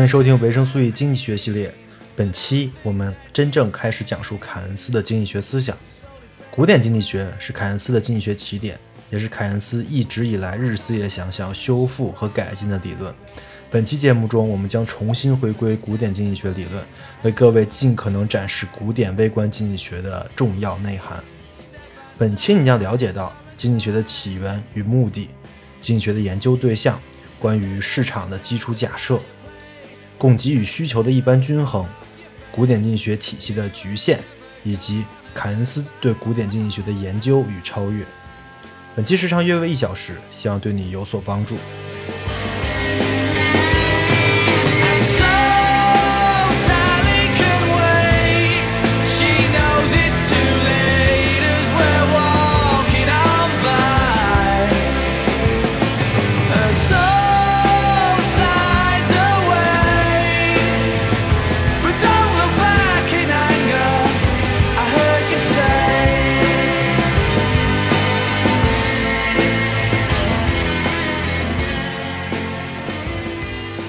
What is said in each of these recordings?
欢迎收听维生素 E 经济学系列。本期我们真正开始讲述凯恩斯的经济学思想。古典经济学是凯恩斯的经济学起点，也是凯恩斯一直以来日思夜想想要修复和改进的理论。本期节目中，我们将重新回归古典经济学理论，为各位尽可能展示古典微观经济学的重要内涵。本期你将了解到经济学的起源与目的、经济学的研究对象、关于市场的基础假设、供给与需求的一般均衡、古典经济学体系的局限，以及凯恩斯对古典经济学的研究与超越。本期时长约为一小时，希望对你有所帮助。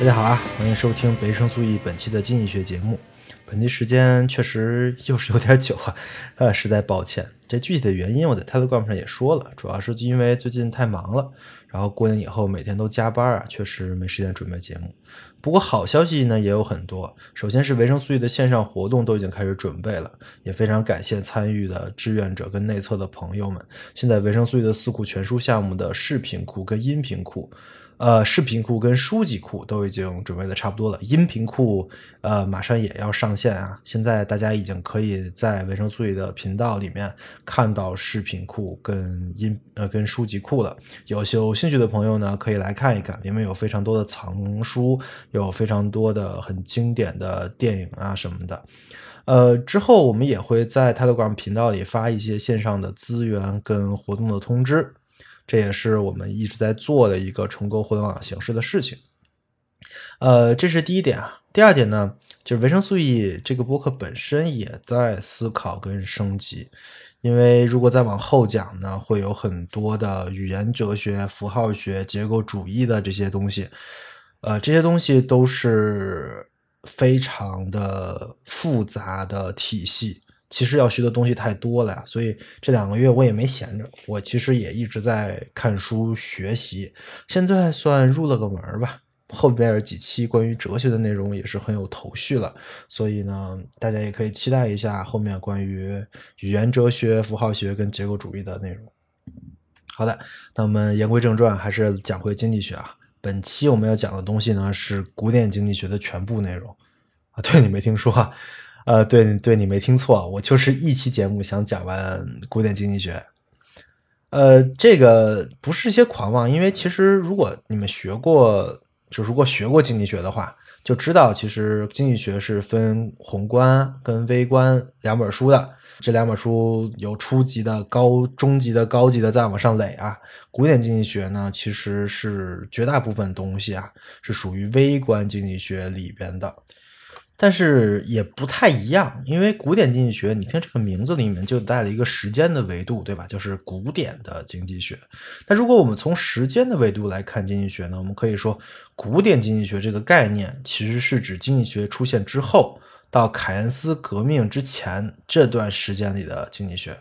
大家好啊，欢迎收听维生素 E 本期的经济学节目。本期时间确实又是有点久啊，呃，实在抱歉。这具体的原因我在 Telegram 上也说了，主要是因为最近太忙了，然后过年以后每天都加班啊，确实没时间准备节目。不过好消息呢也有很多，首先是维生素 E 的线上活动都已经开始准备了，也非常感谢参与的志愿者跟内测的朋友们。现在维生素 E 的四库全书项目的视频库跟音频库。呃，视频库跟书籍库都已经准备的差不多了，音频库呃马上也要上线啊。现在大家已经可以在维生素 E 的频道里面看到视频库跟音呃跟书籍库了。有有兴趣的朋友呢，可以来看一看，里面有非常多的藏书，有非常多的很经典的电影啊什么的。呃，之后我们也会在 Telegram 频道里发一些线上的资源跟活动的通知。这也是我们一直在做的一个重构互联网形式的事情。呃，这是第一点啊。第二点呢，就是维生素 E 这个播客本身也在思考跟升级。因为如果再往后讲呢，会有很多的语言哲学、符号学、结构主义的这些东西。呃，这些东西都是非常的复杂的体系。其实要学的东西太多了呀，所以这两个月我也没闲着，我其实也一直在看书学习，现在算入了个门吧。后边几期关于哲学的内容也是很有头绪了，所以呢，大家也可以期待一下后面关于语言哲学、符号学跟结构主义的内容。好的，那我们言归正传，还是讲回经济学啊。本期我们要讲的东西呢是古典经济学的全部内容啊，对你没听说啊。呃，对对，你没听错，我就是一期节目想讲完古典经济学。呃，这个不是一些狂妄，因为其实如果你们学过，就如果学过经济学的话，就知道其实经济学是分宏观跟微观两本书的。这两本书有初级的、高中级的、高级的，再往上垒啊。古典经济学呢，其实是绝大部分东西啊，是属于微观经济学里边的。但是也不太一样，因为古典经济学，你听这个名字里面就带了一个时间的维度，对吧？就是古典的经济学。那如果我们从时间的维度来看经济学呢，我们可以说，古典经济学这个概念其实是指经济学出现之后到凯恩斯革命之前这段时间里的经济学。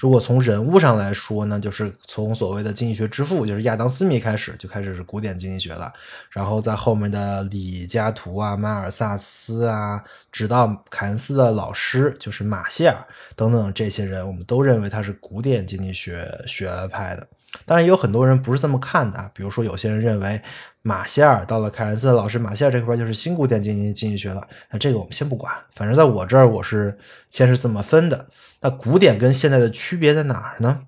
如果从人物上来说呢，就是从所谓的经济学之父，就是亚当·斯密开始，就开始是古典经济学了。然后在后面的李嘉图啊、马尔萨斯啊，直到凯恩斯的老师就是马歇尔等等这些人，我们都认为他是古典经济学学派的。当然，也有很多人不是这么看的啊，比如说有些人认为马歇尔到了凯恩斯老师马歇尔这块就是新古典经济经济学了。那这个我们先不管，反正在我这儿我是先是这么分的。那古典跟现代的区别在哪儿呢？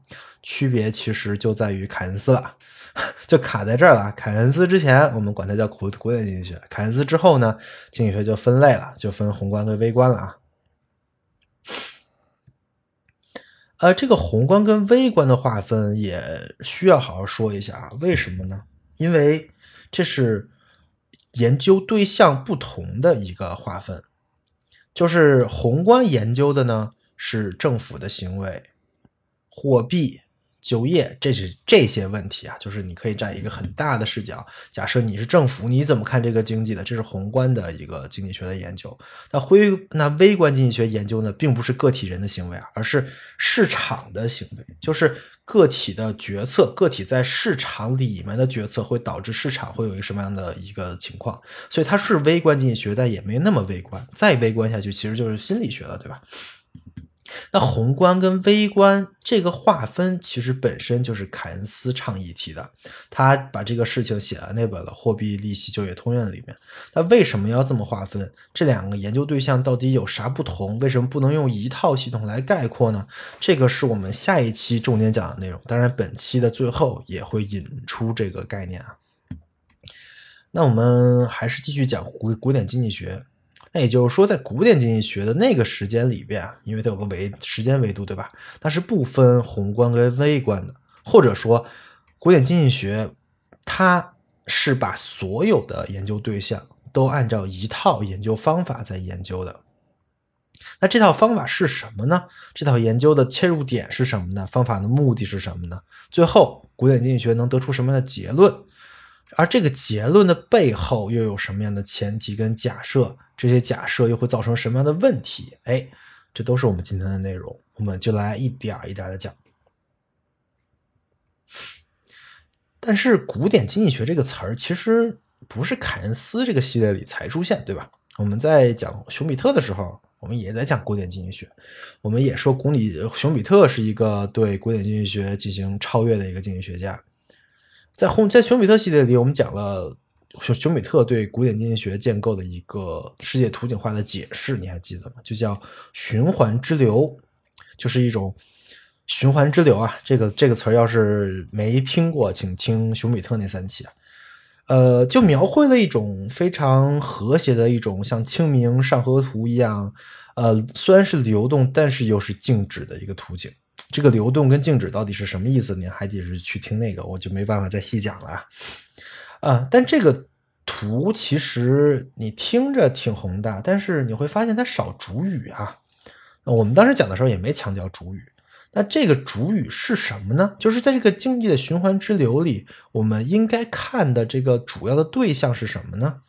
区别其实就在于凯恩斯了，就卡在这儿了。凯恩斯之前我们管它叫古古典经济学，凯恩斯之后呢，经济学就分类了，就分宏观跟微观了啊。呃，这个宏观跟微观的划分也需要好好说一下啊。为什么呢？因为这是研究对象不同的一个划分。就是宏观研究的呢，是政府的行为、货币。就业，这是这些问题啊，就是你可以站一个很大的视角，假设你是政府，你怎么看这个经济的？这是宏观的一个经济学的研究。那微那微观经济学研究呢，并不是个体人的行为啊，而是市场的行为，就是个体的决策，个体在市场里面的决策会导致市场会有一个什么样的一个情况。所以它是微观经济学，但也没那么微观。再微观下去，其实就是心理学了，对吧？那宏观跟微观这个划分，其实本身就是凯恩斯倡议提的。他把这个事情写在那本了《货币、利息、就业通愿》里面。那为什么要这么划分？这两个研究对象到底有啥不同？为什么不能用一套系统来概括呢？这个是我们下一期重点讲的内容。当然，本期的最后也会引出这个概念啊。那我们还是继续讲古古典经济学。那也就是说，在古典经济学的那个时间里边，因为它有个维时间维度，对吧？它是不分宏观跟微观的，或者说，古典经济学它是把所有的研究对象都按照一套研究方法在研究的。那这套方法是什么呢？这套研究的切入点是什么呢？方法的目的是什么呢？最后，古典经济学能得出什么样的结论？而这个结论的背后又有什么样的前提跟假设？这些假设又会造成什么样的问题？哎，这都是我们今天的内容，我们就来一点一点的讲。但是，古典经济学这个词儿其实不是凯恩斯这个系列里才出现，对吧？我们在讲熊彼特的时候，我们也在讲古典经济学，我们也说古里熊彼特是一个对古典经济学进行超越的一个经济学家。在红在熊彼特系列里，我们讲了。熊熊彼特对古典经济学建构的一个世界图景化的解释，你还记得吗？就叫循环之流，就是一种循环之流啊。这个这个词儿要是没听过，请听熊彼特那三期啊。呃，就描绘了一种非常和谐的一种像清明上河图一样，呃，虽然是流动，但是又是静止的一个图景。这个流动跟静止到底是什么意思？您还得是去听那个，我就没办法再细讲了啊。但这个图其实你听着挺宏大，但是你会发现它少主语啊。我们当时讲的时候也没强调主语。那这个主语是什么呢？就是在这个经济的循环之流里，我们应该看的这个主要的对象是什么呢？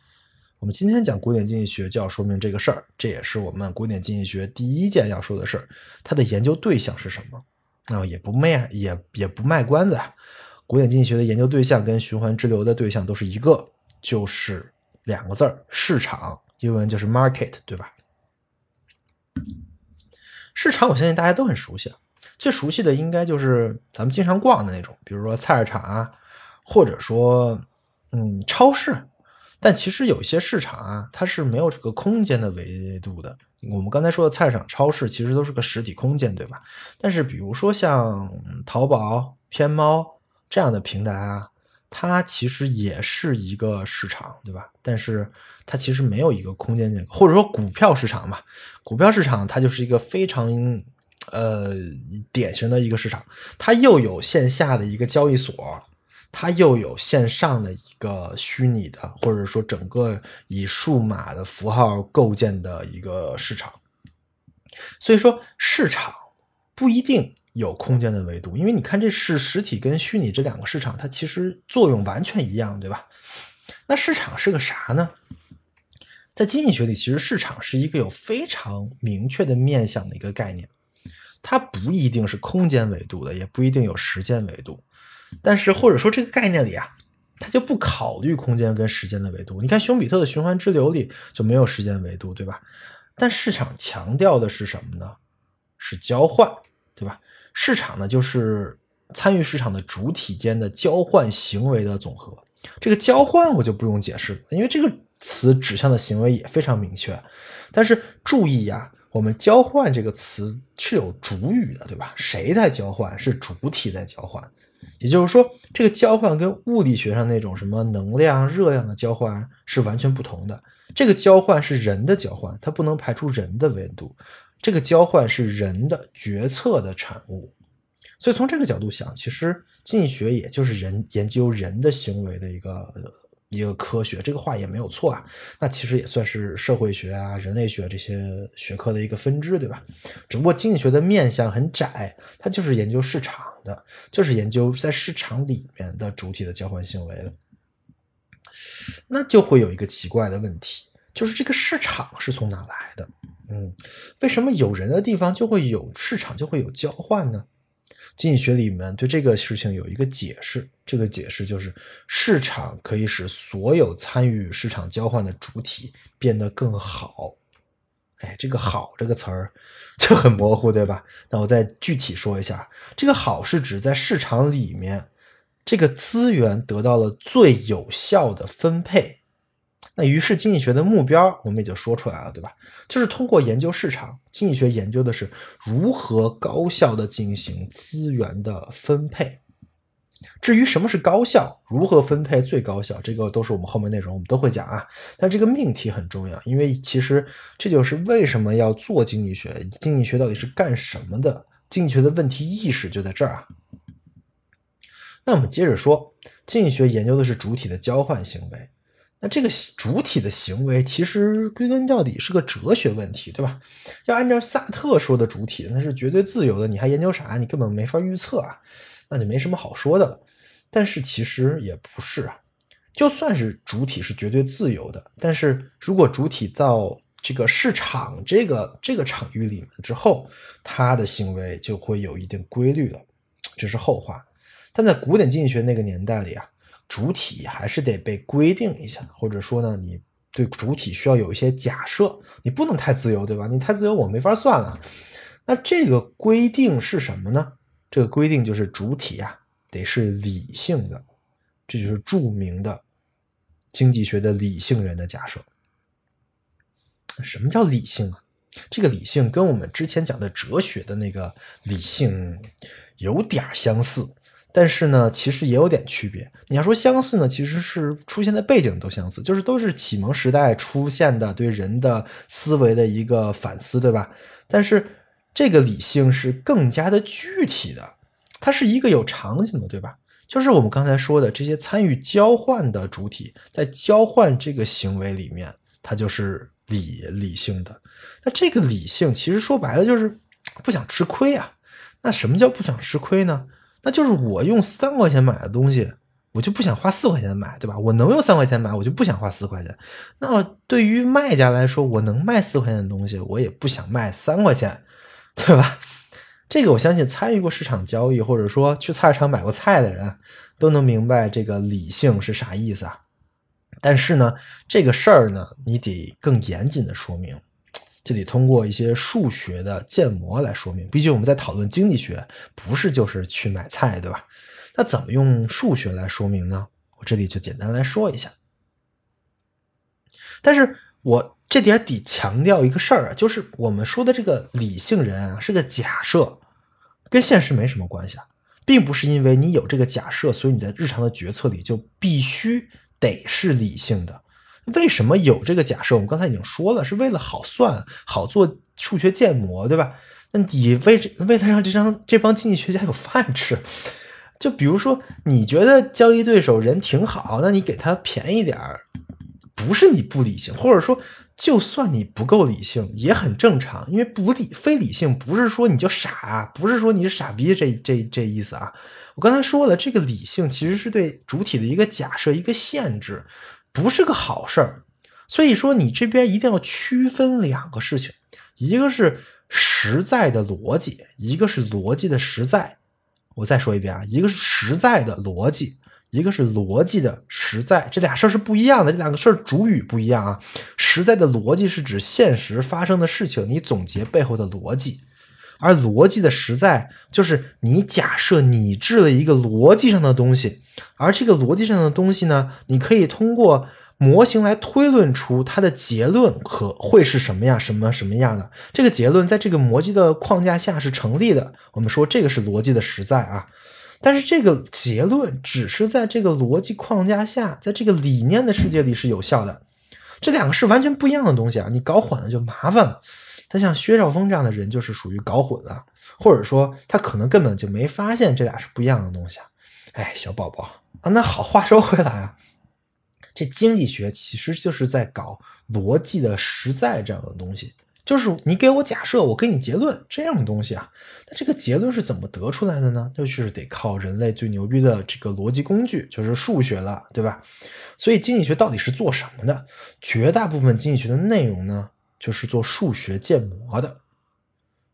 我们今天讲古典经济学就要说明这个事儿，这也是我们古典经济学第一件要说的事儿。它的研究对象是什么？啊，也不卖，也也不卖关子。古典经济学的研究对象跟循环之流的对象都是一个，就是两个字儿：市场。英文就是 market，对吧？市场，我相信大家都很熟悉。最熟悉的应该就是咱们经常逛的那种，比如说菜市场啊，或者说嗯超市。但其实有些市场啊，它是没有这个空间的维度的。我们刚才说的菜市场、超市其实都是个实体空间，对吧？但是比如说像淘宝、天猫。这样的平台啊，它其实也是一个市场，对吧？但是它其实没有一个空间结构，或者说股票市场嘛，股票市场它就是一个非常呃典型的一个市场，它又有线下的一个交易所，它又有线上的一个虚拟的，或者说整个以数码的符号构建的一个市场。所以说，市场不一定。有空间的维度，因为你看，这是实体跟虚拟这两个市场，它其实作用完全一样，对吧？那市场是个啥呢？在经济学里，其实市场是一个有非常明确的面向的一个概念，它不一定是空间维度的，也不一定有时间维度。但是或者说这个概念里啊，它就不考虑空间跟时间的维度。你看熊彼特的循环之流里就没有时间维度，对吧？但市场强调的是什么呢？是交换，对吧？市场呢，就是参与市场的主体间的交换行为的总和。这个交换我就不用解释，因为这个词指向的行为也非常明确。但是注意呀，我们交换这个词是有主语的，对吧？谁在交换？是主体在交换。也就是说，这个交换跟物理学上那种什么能量、热量的交换是完全不同的。这个交换是人的交换，它不能排除人的维度。这个交换是人的决策的产物。所以从这个角度想，其实经济学也就是人研究人的行为的一个一个科学，这个话也没有错啊。那其实也算是社会学啊、人类学这些学科的一个分支，对吧？只不过经济学的面向很窄，它就是研究市场的，就是研究在市场里面的主体的交换行为的。那就会有一个奇怪的问题，就是这个市场是从哪来的？嗯，为什么有人的地方就会有市场，就会有交换呢？经济学里面对这个事情有一个解释，这个解释就是市场可以使所有参与市场交换的主体变得更好。哎，这个“好”这个词儿就很模糊，对吧？那我再具体说一下，这个“好”是指在市场里面，这个资源得到了最有效的分配。那于是经济学的目标，我们也就说出来了，对吧？就是通过研究市场，经济学研究的是如何高效的进行资源的分配。至于什么是高效，如何分配最高效，这个都是我们后面内容我们都会讲啊。但这个命题很重要，因为其实这就是为什么要做经济学，经济学到底是干什么的？经济学的问题意识就在这儿啊。那我们接着说，经济学研究的是主体的交换行为。那这个主体的行为其实归根到底是个哲学问题，对吧？要按照萨特说的主体，那是绝对自由的，你还研究啥？你根本没法预测啊，那就没什么好说的了。但是其实也不是啊，就算是主体是绝对自由的，但是如果主体到这个市场这个这个场域里面之后，他的行为就会有一定规律了，这是后话。但在古典经济学那个年代里啊。主体还是得被规定一下，或者说呢，你对主体需要有一些假设，你不能太自由，对吧？你太自由，我没法算了。那这个规定是什么呢？这个规定就是主体啊，得是理性的，这就是著名的经济学的理性人的假设。什么叫理性啊？这个理性跟我们之前讲的哲学的那个理性有点相似。但是呢，其实也有点区别。你要说相似呢，其实是出现的背景都相似，就是都是启蒙时代出现的对人的思维的一个反思，对吧？但是这个理性是更加的具体的，它是一个有场景的，对吧？就是我们刚才说的这些参与交换的主体，在交换这个行为里面，它就是理理性的。那这个理性其实说白了就是不想吃亏啊。那什么叫不想吃亏呢？那就是我用三块钱买的东西，我就不想花四块钱买，对吧？我能用三块钱买，我就不想花四块钱。那对于卖家来说，我能卖四块钱的东西，我也不想卖三块钱，对吧？这个我相信参与过市场交易，或者说去菜市场买过菜的人，都能明白这个理性是啥意思啊。但是呢，这个事儿呢，你得更严谨的说明。就得通过一些数学的建模来说明。毕竟我们在讨论经济学，不是就是去买菜，对吧？那怎么用数学来说明呢？我这里就简单来说一下。但是我这点得强调一个事儿啊，就是我们说的这个理性人啊，是个假设，跟现实没什么关系啊，并不是因为你有这个假设，所以你在日常的决策里就必须得是理性的。为什么有这个假设？我们刚才已经说了，是为了好算、好做数学建模，对吧？那你为为了让这张这帮经济学家有饭吃，就比如说，你觉得交易对手人挺好，那你给他便宜点儿，不是你不理性，或者说，就算你不够理性也很正常，因为不理非理性不是说你就傻啊，不是说你是傻逼，这这这意思啊。我刚才说了，这个理性其实是对主体的一个假设，一个限制。不是个好事儿，所以说你这边一定要区分两个事情，一个是实在的逻辑，一个是逻辑的实在。我再说一遍啊，一个是实在的逻辑，一个是逻辑的实在，这俩事儿是不一样的，这两个事儿主语不一样啊。实在的逻辑是指现实发生的事情，你总结背后的逻辑。而逻辑的实在，就是你假设拟制了一个逻辑上的东西，而这个逻辑上的东西呢，你可以通过模型来推论出它的结论可会是什么样、什么什么样的。这个结论在这个逻辑的框架下是成立的。我们说这个是逻辑的实在啊，但是这个结论只是在这个逻辑框架下，在这个理念的世界里是有效的。这两个是完全不一样的东西啊，你搞混了就麻烦了。他像薛兆丰这样的人，就是属于搞混了，或者说他可能根本就没发现这俩是不一样的东西啊。哎，小宝宝啊，那好，话说回来啊，这经济学其实就是在搞逻辑的实在这样的东西，就是你给我假设，我给你结论这样的东西啊。那这个结论是怎么得出来的呢？那就是得靠人类最牛逼的这个逻辑工具，就是数学了，对吧？所以经济学到底是做什么的？绝大部分经济学的内容呢？就是做数学建模的，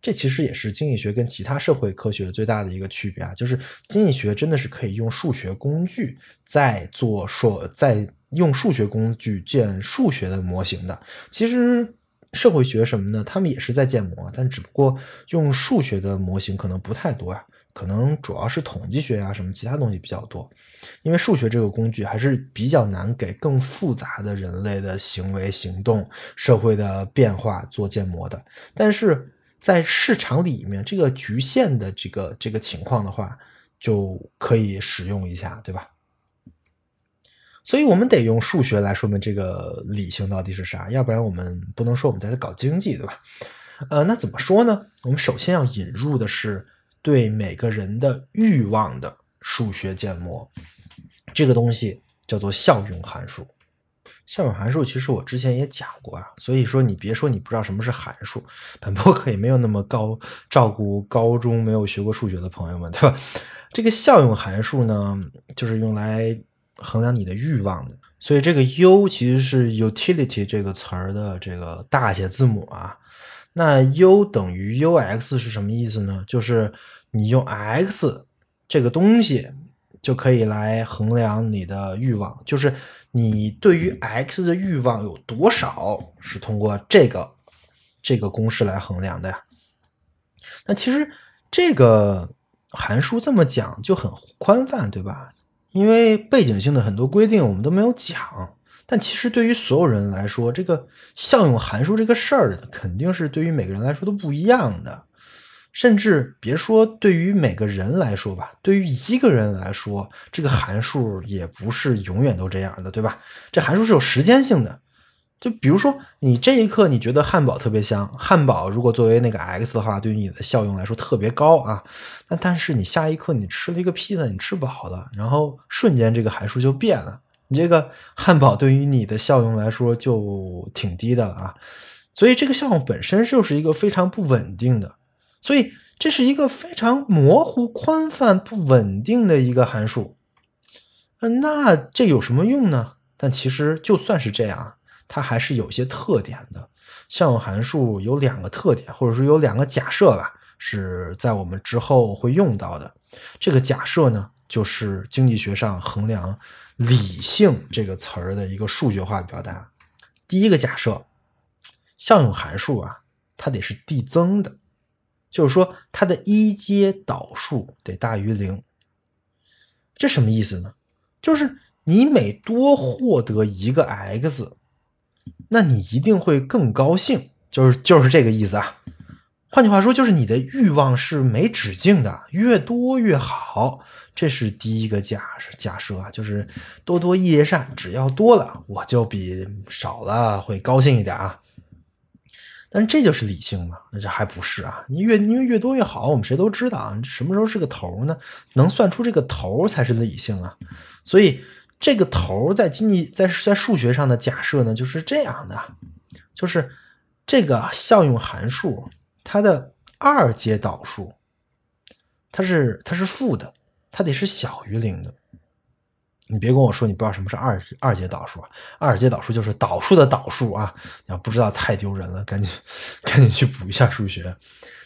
这其实也是经济学跟其他社会科学最大的一个区别啊。就是经济学真的是可以用数学工具在做说，在用数学工具建数学的模型的。其实社会学什么的，他们也是在建模，但只不过用数学的模型可能不太多呀。可能主要是统计学啊，什么其他东西比较多，因为数学这个工具还是比较难给更复杂的人类的行为、行动、社会的变化做建模的。但是在市场里面，这个局限的这个这个情况的话，就可以使用一下，对吧？所以我们得用数学来说明这个理性到底是啥，要不然我们不能说我们在搞经济，对吧？呃，那怎么说呢？我们首先要引入的是。对每个人的欲望的数学建模，这个东西叫做效用函数。效用函数其实我之前也讲过啊，所以说你别说你不知道什么是函数，本博客也没有那么高照顾高中没有学过数学的朋友们，对吧？这个效用函数呢，就是用来衡量你的欲望的。所以这个 U 其实是 utility 这个词儿的这个大写字母啊。那 U 等于 UX 是什么意思呢？就是你用 X 这个东西就可以来衡量你的欲望，就是你对于 X 的欲望有多少是通过这个这个公式来衡量的呀。那其实这个函数这么讲就很宽泛，对吧？因为背景性的很多规定我们都没有讲。但其实对于所有人来说，这个效用函数这个事儿，肯定是对于每个人来说都不一样的。甚至别说对于每个人来说吧，对于一个人来说，这个函数也不是永远都这样的，对吧？这函数是有时间性的。就比如说，你这一刻你觉得汉堡特别香，汉堡如果作为那个 x 的话，对于你的效用来说特别高啊。那但是你下一刻你吃了一个披萨，你吃饱了，然后瞬间这个函数就变了。你这个汉堡对于你的效用来说就挺低的了啊，所以这个效用本身就是一个非常不稳定的，所以这是一个非常模糊、宽泛、不稳定的一个函数。嗯，那这有什么用呢？但其实就算是这样，它还是有些特点的。效用函数有两个特点，或者说有两个假设吧，是在我们之后会用到的。这个假设呢，就是经济学上衡量。理性这个词儿的一个数学化表达，第一个假设，效用函数啊，它得是递增的，就是说它的一阶导数得大于零。这什么意思呢？就是你每多获得一个 x，那你一定会更高兴，就是就是这个意思啊。换句话说，就是你的欲望是没止境的，越多越好。这是第一个假假设啊，就是多多益善，只要多了，我就比少了会高兴一点啊。但这就是理性吗？那这还不是啊。你越因为越多越好，我们谁都知道啊。什么时候是个头呢？能算出这个头才是理性啊。所以这个头在经济在在数学上的假设呢，就是这样的，就是这个效用函数。它的二阶导数，它是它是负的，它得是小于零的。你别跟我说你不知道什么是二二阶导数啊，二阶导数就是导数的导数啊！你要不知道太丢人了，赶紧 赶紧去补一下数学。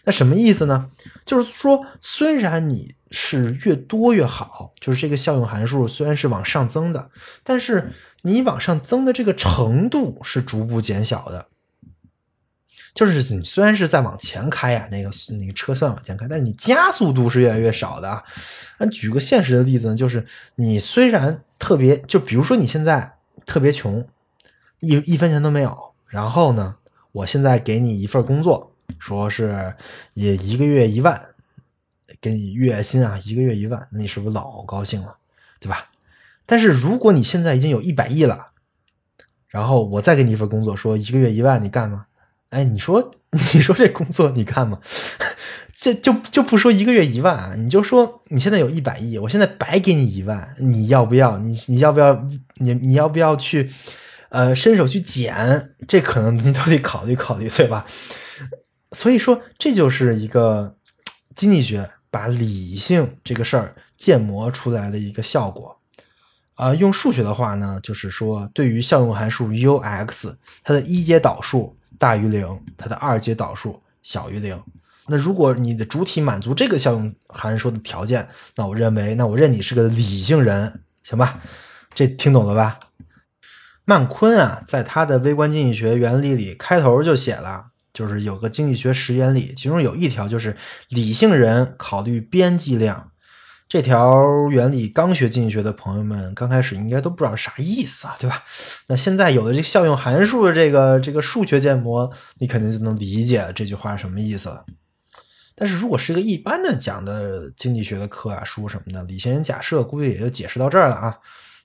那什么意思呢？就是说，虽然你是越多越好，就是这个效用函数虽然是往上增的，但是你往上增的这个程度是逐步减小的。就是你虽然是在往前开呀，那个那个车算往前开，但是你加速度是越来越少的啊。那举个现实的例子呢，就是你虽然特别，就比如说你现在特别穷，一一分钱都没有，然后呢，我现在给你一份工作，说是也一个月一万，给你月薪啊，一个月一万，那你是不是老高兴了，对吧？但是如果你现在已经有一百亿了，然后我再给你一份工作，说一个月一万，你干吗？哎，你说，你说这工作你干吗？这就就不说一个月一万啊，你就说你现在有一百亿，我现在白给你一万，你要不要？你你要不要？你你要不要去？呃，伸手去捡？这可能你都得考虑考虑，对吧？所以说，这就是一个经济学把理性这个事儿建模出来的一个效果。啊，用数学的话呢，就是说，对于效用函数 u(x), 它的一阶导数。大于零，它的二阶导数小于零。那如果你的主体满足这个效用函数的条件，那我认为，那我认你是个理性人，行吧？这听懂了吧？曼昆啊，在他的微观经济学原理里开头就写了，就是有个经济学十原理，其中有一条就是理性人考虑边际量。这条原理刚学经济学的朋友们，刚开始应该都不知道啥意思啊，对吧？那现在有了这个效用函数的这个这个数学建模，你肯定就能理解这句话什么意思了。但是如果是一个一般的讲的经济学的课啊书什么的，理性人假设估计也就解释到这儿了啊。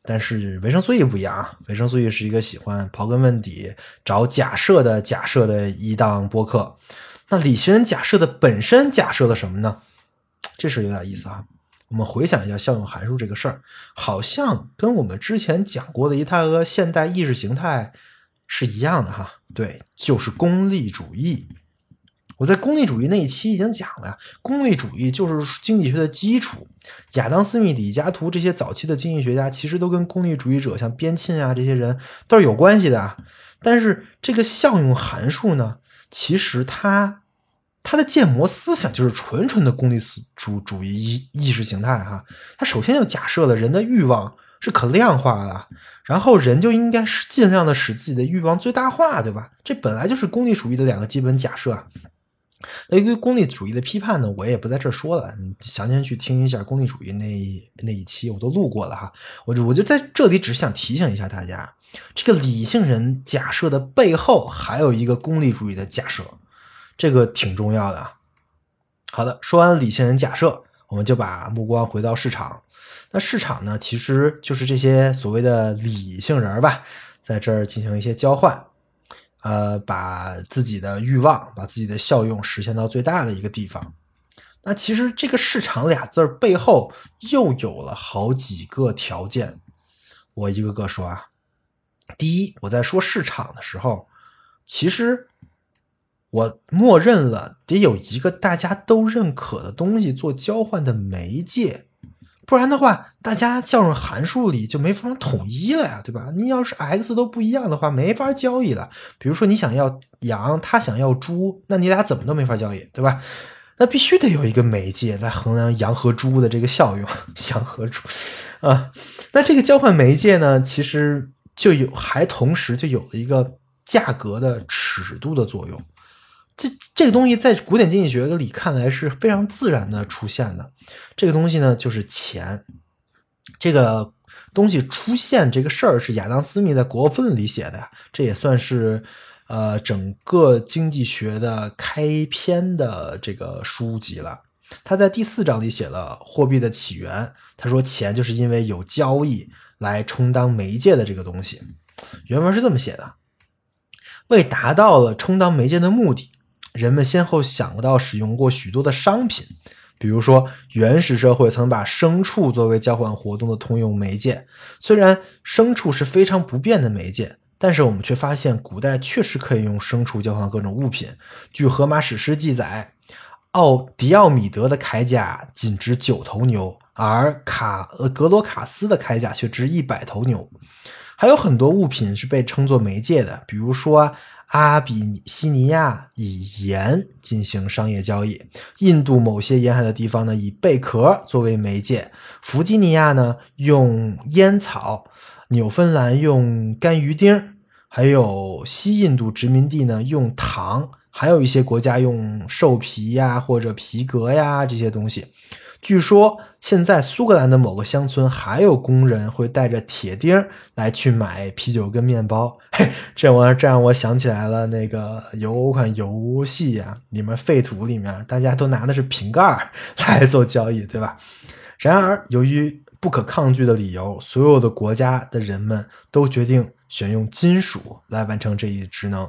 但是维生素 E 不一样啊，维生素 E 是一个喜欢刨根问底、找假设的假设的一档播客。那理性人假设的本身假设了什么呢？这是有点意思啊。我们回想一下效用函数这个事儿，好像跟我们之前讲过的一大个现代意识形态是一样的哈。对，就是功利主义。我在功利主义那一期已经讲了，功利主义就是经济学的基础。亚当·斯密、李嘉图这些早期的经济学家，其实都跟功利主义者，像边沁啊这些人都是有关系的。但是这个效用函数呢，其实它。它的建模思想就是纯纯的功利思主主义意意识形态哈，它首先就假设了人的欲望是可量化的，然后人就应该是尽量的使自己的欲望最大化，对吧？这本来就是功利主义的两个基本假设。那由于功利主义的批判呢，我也不在这儿说了，你详情去听一下功利主义那那一期，我都录过了哈。我就我就在这里只想提醒一下大家，这个理性人假设的背后还有一个功利主义的假设。这个挺重要的。好的，说完了理性人假设，我们就把目光回到市场。那市场呢，其实就是这些所谓的理性人吧，在这儿进行一些交换，呃，把自己的欲望、把自己的效用实现到最大的一个地方。那其实这个市场俩字儿背后又有了好几个条件，我一个个说啊。第一，我在说市场的时候，其实。我默认了得有一个大家都认可的东西做交换的媒介，不然的话，大家效用函数里就没法统一了呀，对吧？你要是 x 都不一样的话，没法交易了。比如说你想要羊，他想要猪，那你俩怎么都没法交易，对吧？那必须得有一个媒介来衡量羊和猪的这个效用，羊和猪啊。那这个交换媒介呢，其实就有还同时就有了一个价格的尺度的作用。这这个东西在古典经济学里看来是非常自然的出现的，这个东西呢就是钱。这个东西出现这个事儿是亚当斯密在《国富论》里写的呀，这也算是呃整个经济学的开篇的这个书籍了。他在第四章里写了货币的起源，他说钱就是因为有交易来充当媒介的这个东西。原文是这么写的：为达到了充当媒介的目的。人们先后想到使用过许多的商品，比如说原始社会曾把牲畜作为交换活动的通用媒介。虽然牲畜是非常不便的媒介，但是我们却发现古代确实可以用牲畜交换各种物品。据荷马史诗记载，奥迪奥米德的铠甲仅值九头牛而卡呃格罗卡斯的铠甲却值一百头牛。还有很多物品是被称作媒介的，比如说阿比西尼亚以盐进行商业交易，印度某些沿海的地方呢以贝壳作为媒介，弗吉尼亚呢用烟草，纽芬兰用干鱼丁，还有西印度殖民地呢用糖，还有一些国家用兽皮呀或者皮革呀这些东西。据说现在苏格兰的某个乡村还有工人会带着铁钉来去买啤酒跟面包。嘿，这玩意儿这让我想起来了，那个有款游戏呀，里面废土里面大家都拿的是瓶盖来做交易，对吧？然而，由于不可抗拒的理由，所有的国家的人们都决定选用金属来完成这一职能。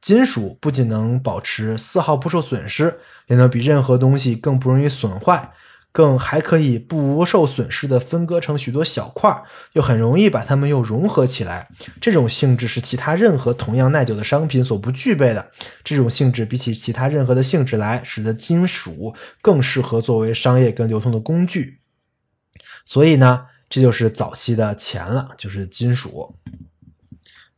金属不仅能保持丝毫不受损失，也能比任何东西更不容易损坏。更还可以不受损失的分割成许多小块，又很容易把它们又融合起来。这种性质是其他任何同样耐久的商品所不具备的。这种性质比起其他任何的性质来，使得金属更适合作为商业跟流通的工具。所以呢，这就是早期的钱了，就是金属。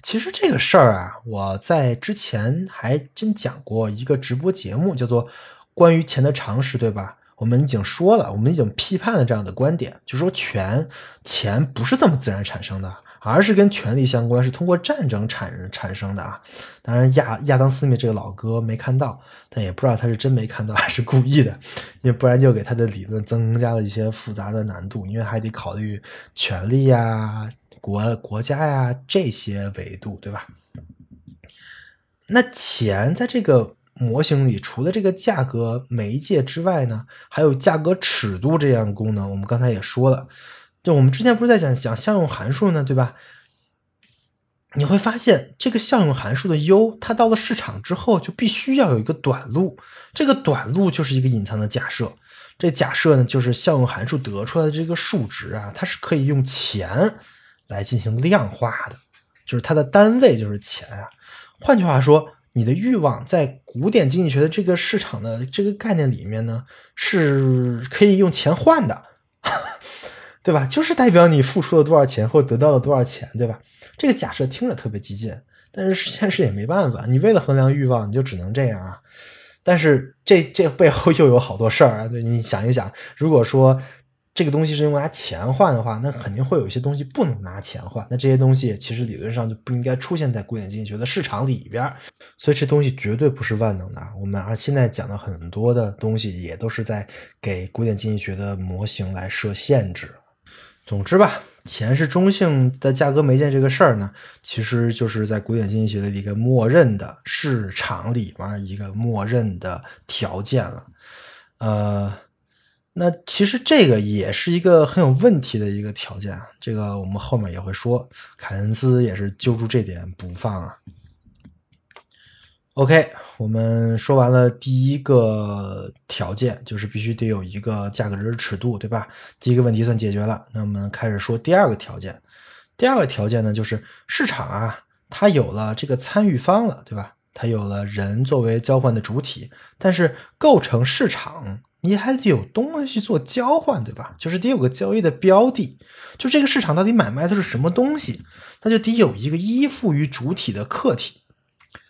其实这个事儿啊，我在之前还真讲过一个直播节目，叫做《关于钱的常识》，对吧？我们已经说了，我们已经批判了这样的观点，就说权钱不是这么自然产生的，而是跟权力相关，是通过战争产产生的啊。当然，亚亚当斯密这个老哥没看到，但也不知道他是真没看到还是故意的，因为不然就给他的理论增加了一些复杂的难度，因为还得考虑权力呀、国国家呀这些维度，对吧？那钱在这个。模型里除了这个价格媒介之外呢，还有价格尺度这样功能。我们刚才也说了，就我们之前不是在讲讲效用函数呢，对吧？你会发现这个效用函数的 u，它到了市场之后就必须要有一个短路，这个短路就是一个隐藏的假设。这假设呢，就是效用函数得出来的这个数值啊，它是可以用钱来进行量化的，就是它的单位就是钱啊。换句话说。你的欲望在古典经济学的这个市场的这个概念里面呢，是可以用钱换的，对吧？就是代表你付出了多少钱或得到了多少钱，对吧？这个假设听着特别激进，但是现实也没办法，你为了衡量欲望，你就只能这样啊。但是这这背后又有好多事儿啊，对你想一想，如果说。这个东西是用拿钱换的话，那肯定会有一些东西不能拿钱换。那这些东西其实理论上就不应该出现在古典经济学的市场里边。所以这东西绝对不是万能的。我们而现在讲的很多的东西也都是在给古典经济学的模型来设限制。总之吧，钱是中性的价格媒介这个事儿呢，其实就是在古典经济学的一个默认的市场里面一个默认的条件了。呃。那其实这个也是一个很有问题的一个条件啊，这个我们后面也会说，凯恩斯也是揪住这点不放啊。OK，我们说完了第一个条件，就是必须得有一个价格值尺度，对吧？第一个问题算解决了，那我们开始说第二个条件。第二个条件呢，就是市场啊，它有了这个参与方了，对吧？它有了人作为交换的主体，但是构成市场。你还得有东西做交换，对吧？就是得有个交易的标的，就这个市场到底买卖的是什么东西，那就得有一个依附于主体的客体。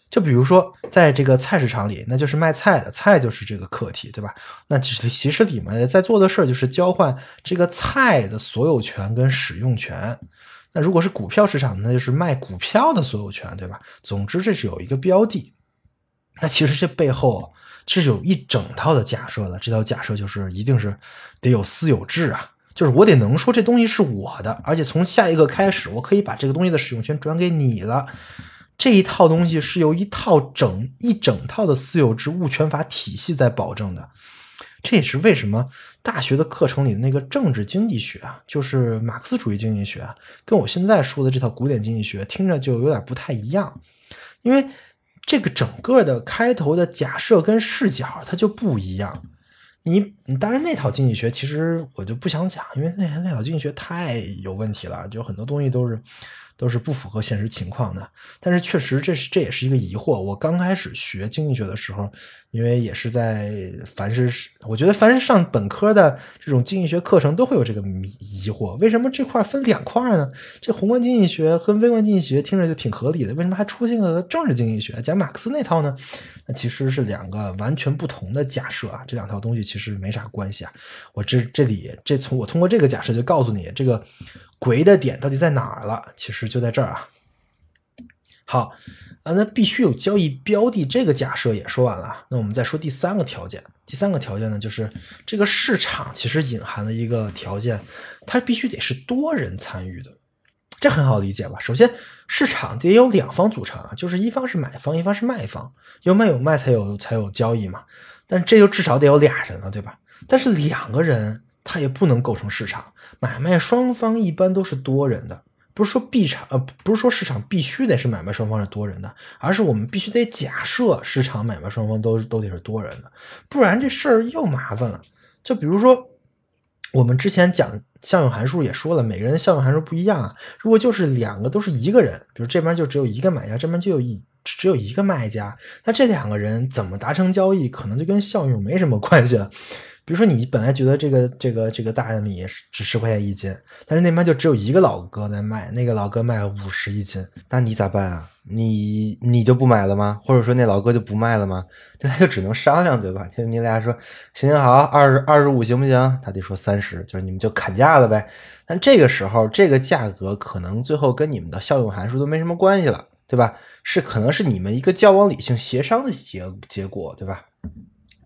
就比如说，在这个菜市场里，那就是卖菜的，菜就是这个客体，对吧？那其实其实里面在做的事儿就是交换这个菜的所有权跟使用权。那如果是股票市场，那就是卖股票的所有权，对吧？总之，这是有一个标的。那其实这背后。是有一整套的假设的，这套假设就是一定是得有私有制啊，就是我得能说这东西是我的，而且从下一个开始，我可以把这个东西的使用权转给你了。这一套东西是由一套整一整套的私有制物权法体系在保证的。这也是为什么大学的课程里的那个政治经济学啊，就是马克思主义经济学啊，跟我现在说的这套古典经济学听着就有点不太一样，因为。这个整个的开头的假设跟视角，它就不一样。你你当然那套经济学其实我就不想讲，因为那那套经济学太有问题了，就很多东西都是都是不符合现实情况的。但是确实这是这也是一个疑惑。我刚开始学经济学的时候，因为也是在凡是我觉得凡是上本科的这种经济学课程都会有这个迷疑惑：为什么这块分两块呢？这宏观经济学和微观经济学听着就挺合理的，为什么还出现了政治经济学讲马克思那套呢？那其实是两个完全不同的假设啊，这两套东西其实没啥关系啊。我这这里这从我通过这个假设就告诉你，这个鬼的点到底在哪儿了？其实就在这儿啊。好啊，那必须有交易标的这个假设也说完了。那我们再说第三个条件。第三个条件呢，就是这个市场其实隐含的一个条件，它必须得是多人参与的。这很好理解吧？首先，市场得有两方组成啊，就是一方是买方，一方是卖方，有买有卖才有才有交易嘛。但这就至少得有俩人了，对吧？但是两个人他也不能构成市场，买卖双方一般都是多人的，不是说必场呃不是说市场必须得是买卖双方是多人的，而是我们必须得假设市场买卖双方都都得是多人的，不然这事儿又麻烦了。就比如说我们之前讲。效用函数也说了，每个人效用函数不一样啊。如果就是两个都是一个人，比如这边就只有一个买家，这边就有一只有一个卖家，那这两个人怎么达成交易，可能就跟效用没什么关系了。比如说，你本来觉得这个这个这个大米值十块钱一斤，但是那边就只有一个老哥在卖，那个老哥卖五十一斤，那你咋办啊？你你就不买了吗？或者说那老哥就不卖了吗？那他就只能商量，对吧？就你俩说行行好，二十二十五行不行？他得说三十，就是你们就砍价了呗。但这个时候，这个价格可能最后跟你们的效用函数都没什么关系了，对吧？是可能是你们一个交往理性协商的结结果，对吧？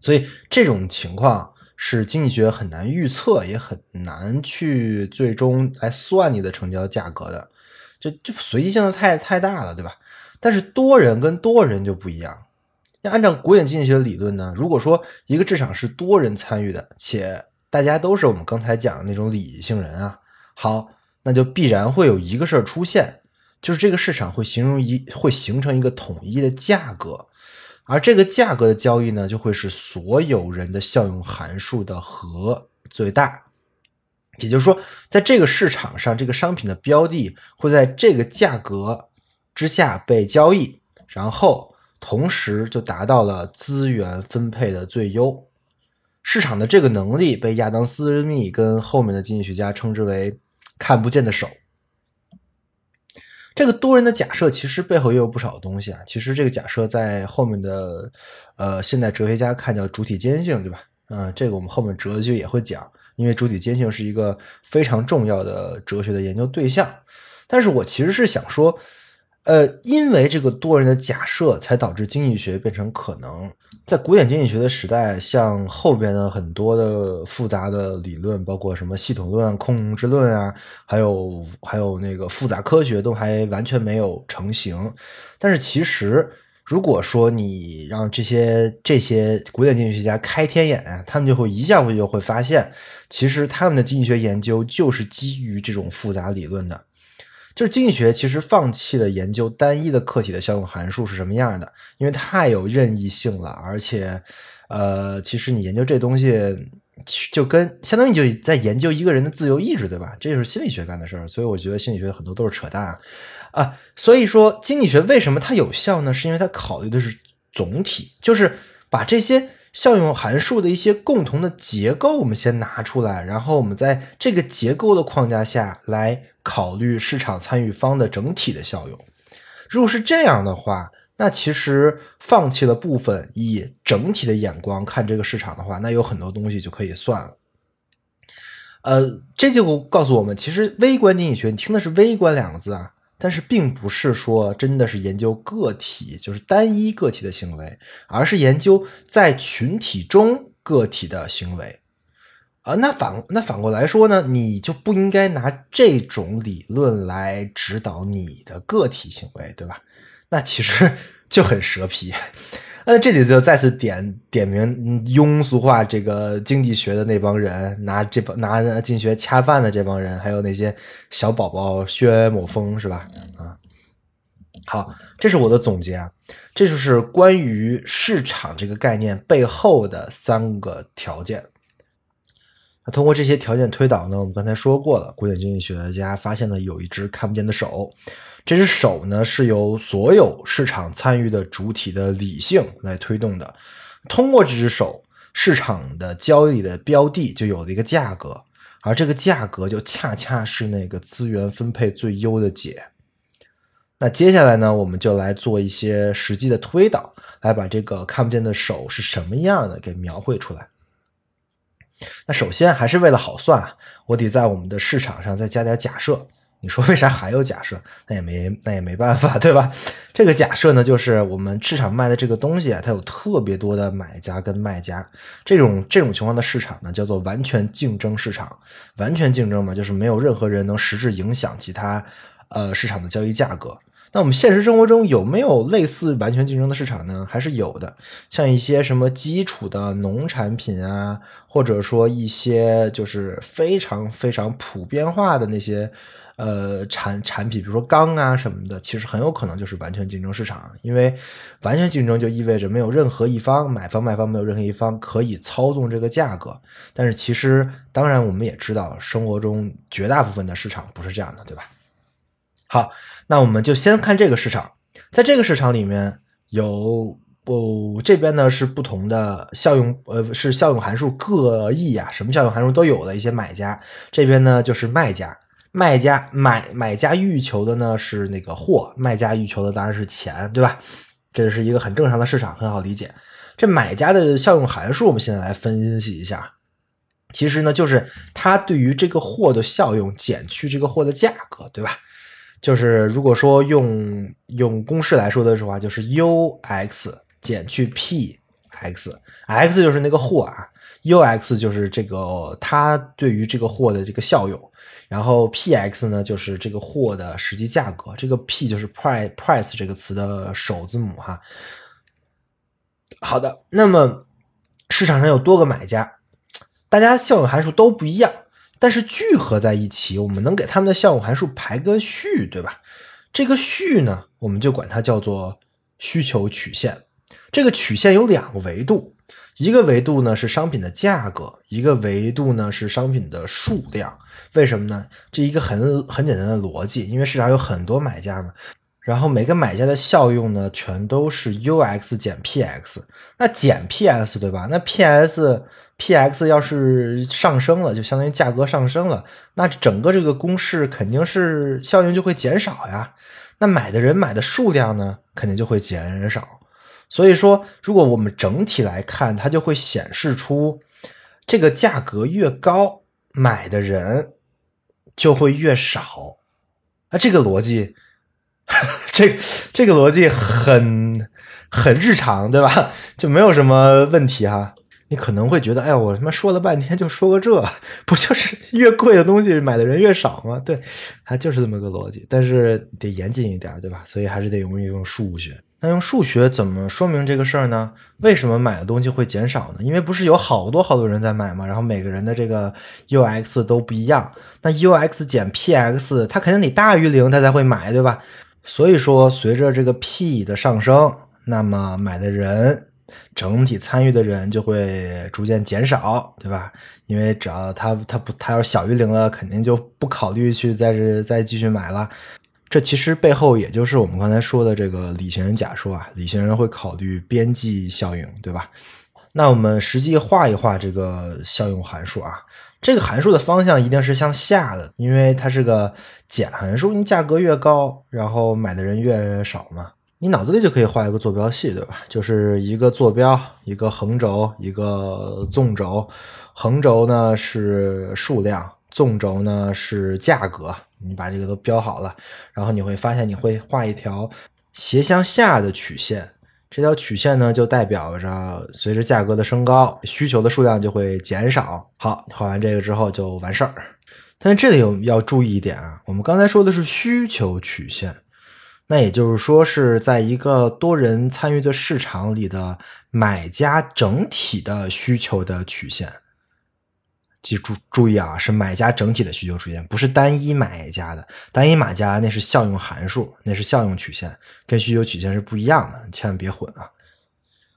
所以这种情况。是经济学很难预测，也很难去最终来算你的成交价格的，这这随机性的太太大了，对吧？但是多人跟多人就不一样。那按照古典经济学的理论呢，如果说一个市场是多人参与的，且大家都是我们刚才讲的那种理性人啊，好，那就必然会有一个事儿出现，就是这个市场会形容一会形成一个统一的价格。而这个价格的交易呢，就会是所有人的效用函数的和最大，也就是说，在这个市场上，这个商品的标的会在这个价格之下被交易，然后同时就达到了资源分配的最优。市场的这个能力被亚当斯密跟后面的经济学家称之为“看不见的手”。这个多人的假设其实背后也有不少东西啊。其实这个假设在后面的，呃，现代哲学家看叫主体间性，对吧？嗯，这个我们后面哲学也会讲，因为主体间性是一个非常重要的哲学的研究对象。但是我其实是想说。呃，因为这个多人的假设，才导致经济学变成可能。在古典经济学的时代，像后边的很多的复杂的理论，包括什么系统论、控制论啊，还有还有那个复杂科学，都还完全没有成型。但是其实，如果说你让这些这些古典经济学家开天眼，他们就会一下子就会发现，其实他们的经济学研究就是基于这种复杂理论的。就是经济学其实放弃了研究单一的客体的效用函数是什么样的，因为太有任意性了，而且，呃，其实你研究这东西，就跟相当于就在研究一个人的自由意志，对吧？这就是心理学干的事儿，所以我觉得心理学很多都是扯淡啊。所以说，经济学为什么它有效呢？是因为它考虑的是总体，就是把这些。效用函数的一些共同的结构，我们先拿出来，然后我们在这个结构的框架下来考虑市场参与方的整体的效用。如果是这样的话，那其实放弃了部分，以整体的眼光看这个市场的话，那有很多东西就可以算了。呃，这就告诉我们，其实微观经济学，你听的是“微观”两个字啊。但是并不是说真的是研究个体，就是单一个体的行为，而是研究在群体中个体的行为。啊，那反那反过来说呢，你就不应该拿这种理论来指导你的个体行为，对吧？那其实 就很蛇皮。那这里就再次点点名庸俗化这个经济学的那帮人，拿这帮拿经济学恰饭的这帮人，还有那些小宝宝薛某峰，是吧？啊，好，这是我的总结啊，这就是关于市场这个概念背后的三个条件。那通过这些条件推导呢，我们刚才说过了，古典经济学家发现了有一只看不见的手，这只手呢是由所有市场参与的主体的理性来推动的。通过这只手，市场的交易的标的就有了一个价格，而这个价格就恰恰是那个资源分配最优的解。那接下来呢，我们就来做一些实际的推导，来把这个看不见的手是什么样的给描绘出来。那首先还是为了好算，我得在我们的市场上再加点假设。你说为啥还有假设？那也没那也没办法，对吧？这个假设呢，就是我们市场卖的这个东西啊，它有特别多的买家跟卖家。这种这种情况的市场呢，叫做完全竞争市场。完全竞争嘛，就是没有任何人能实质影响其他呃市场的交易价格。那我们现实生活中有没有类似完全竞争的市场呢？还是有的，像一些什么基础的农产品啊，或者说一些就是非常非常普遍化的那些呃产产品，比如说钢啊什么的，其实很有可能就是完全竞争市场，因为完全竞争就意味着没有任何一方买方卖方没有任何一方可以操纵这个价格。但是其实当然我们也知道，生活中绝大部分的市场不是这样的，对吧？好，那我们就先看这个市场，在这个市场里面有不这边呢是不同的效用，呃是效用函数各异啊，什么效用函数都有的一些买家，这边呢就是卖家，卖家买买家欲求的呢是那个货，卖家欲求的当然是钱，对吧？这是一个很正常的市场，很好理解。这买家的效用函数，我们现在来分析一下。其实呢，就是它对于这个货的效用减去这个货的价格，对吧？就是如果说用用公式来说的话，就是 u x 减去 p x，x 就是那个货啊，u x 就是这个它对于这个货的这个效用，然后 p x 呢就是这个货的实际价格，这个 p 就是 price price 这个词的首字母哈。好的，那么市场上有多个买家，大家效用函数都不一样。但是聚合在一起，我们能给他们的效用函数排个序，对吧？这个序呢，我们就管它叫做需求曲线。这个曲线有两个维度，一个维度呢是商品的价格，一个维度呢是商品的数量。为什么呢？这一个很很简单的逻辑，因为市场有很多买家嘛，然后每个买家的效用呢，全都是 u x 减 p x，那减 p x 对吧？那 p s p x 要是上升了，就相当于价格上升了，那整个这个公式肯定是效用就会减少呀。那买的人买的数量呢，肯定就会减少。所以说，如果我们整体来看，它就会显示出这个价格越高，买的人就会越少。啊，这个逻辑，这这个逻辑很很日常，对吧？就没有什么问题哈。你可能会觉得，哎呀，我他妈说了半天就说个这，不就是越贵的东西买的人越少吗？对，它就是这么个逻辑。但是得严谨一点，对吧？所以还是得用一用数学。那用数学怎么说明这个事儿呢？为什么买的东西会减少呢？因为不是有好多好多人在买吗？然后每个人的这个 u x 都不一样，那 u x 减 p x，它肯定得大于零，它才会买，对吧？所以说，随着这个 p 的上升，那么买的人。整体参与的人就会逐渐减少，对吧？因为只要他他不他要小于零了，肯定就不考虑去再是再继续买了。这其实背后也就是我们刚才说的这个理性人假说啊，理性人会考虑边际效应，对吧？那我们实际画一画这个效用函数啊，这个函数的方向一定是向下的，因为它是个减函数，你价格越高，然后买的人越少嘛。你脑子里就可以画一个坐标系，对吧？就是一个坐标，一个横轴，一个纵轴。横轴呢是数量，纵轴呢是价格。你把这个都标好了，然后你会发现，你会画一条斜向下的曲线。这条曲线呢，就代表着随着价格的升高，需求的数量就会减少。好，画完这个之后就完事儿。但这里有要注意一点啊，我们刚才说的是需求曲线。那也就是说，是在一个多人参与的市场里的买家整体的需求的曲线，记住注意啊，是买家整体的需求曲线，不是单一买家的。单一买家那是效用函数，那是效用曲线，跟需求曲线是不一样的，千万别混啊。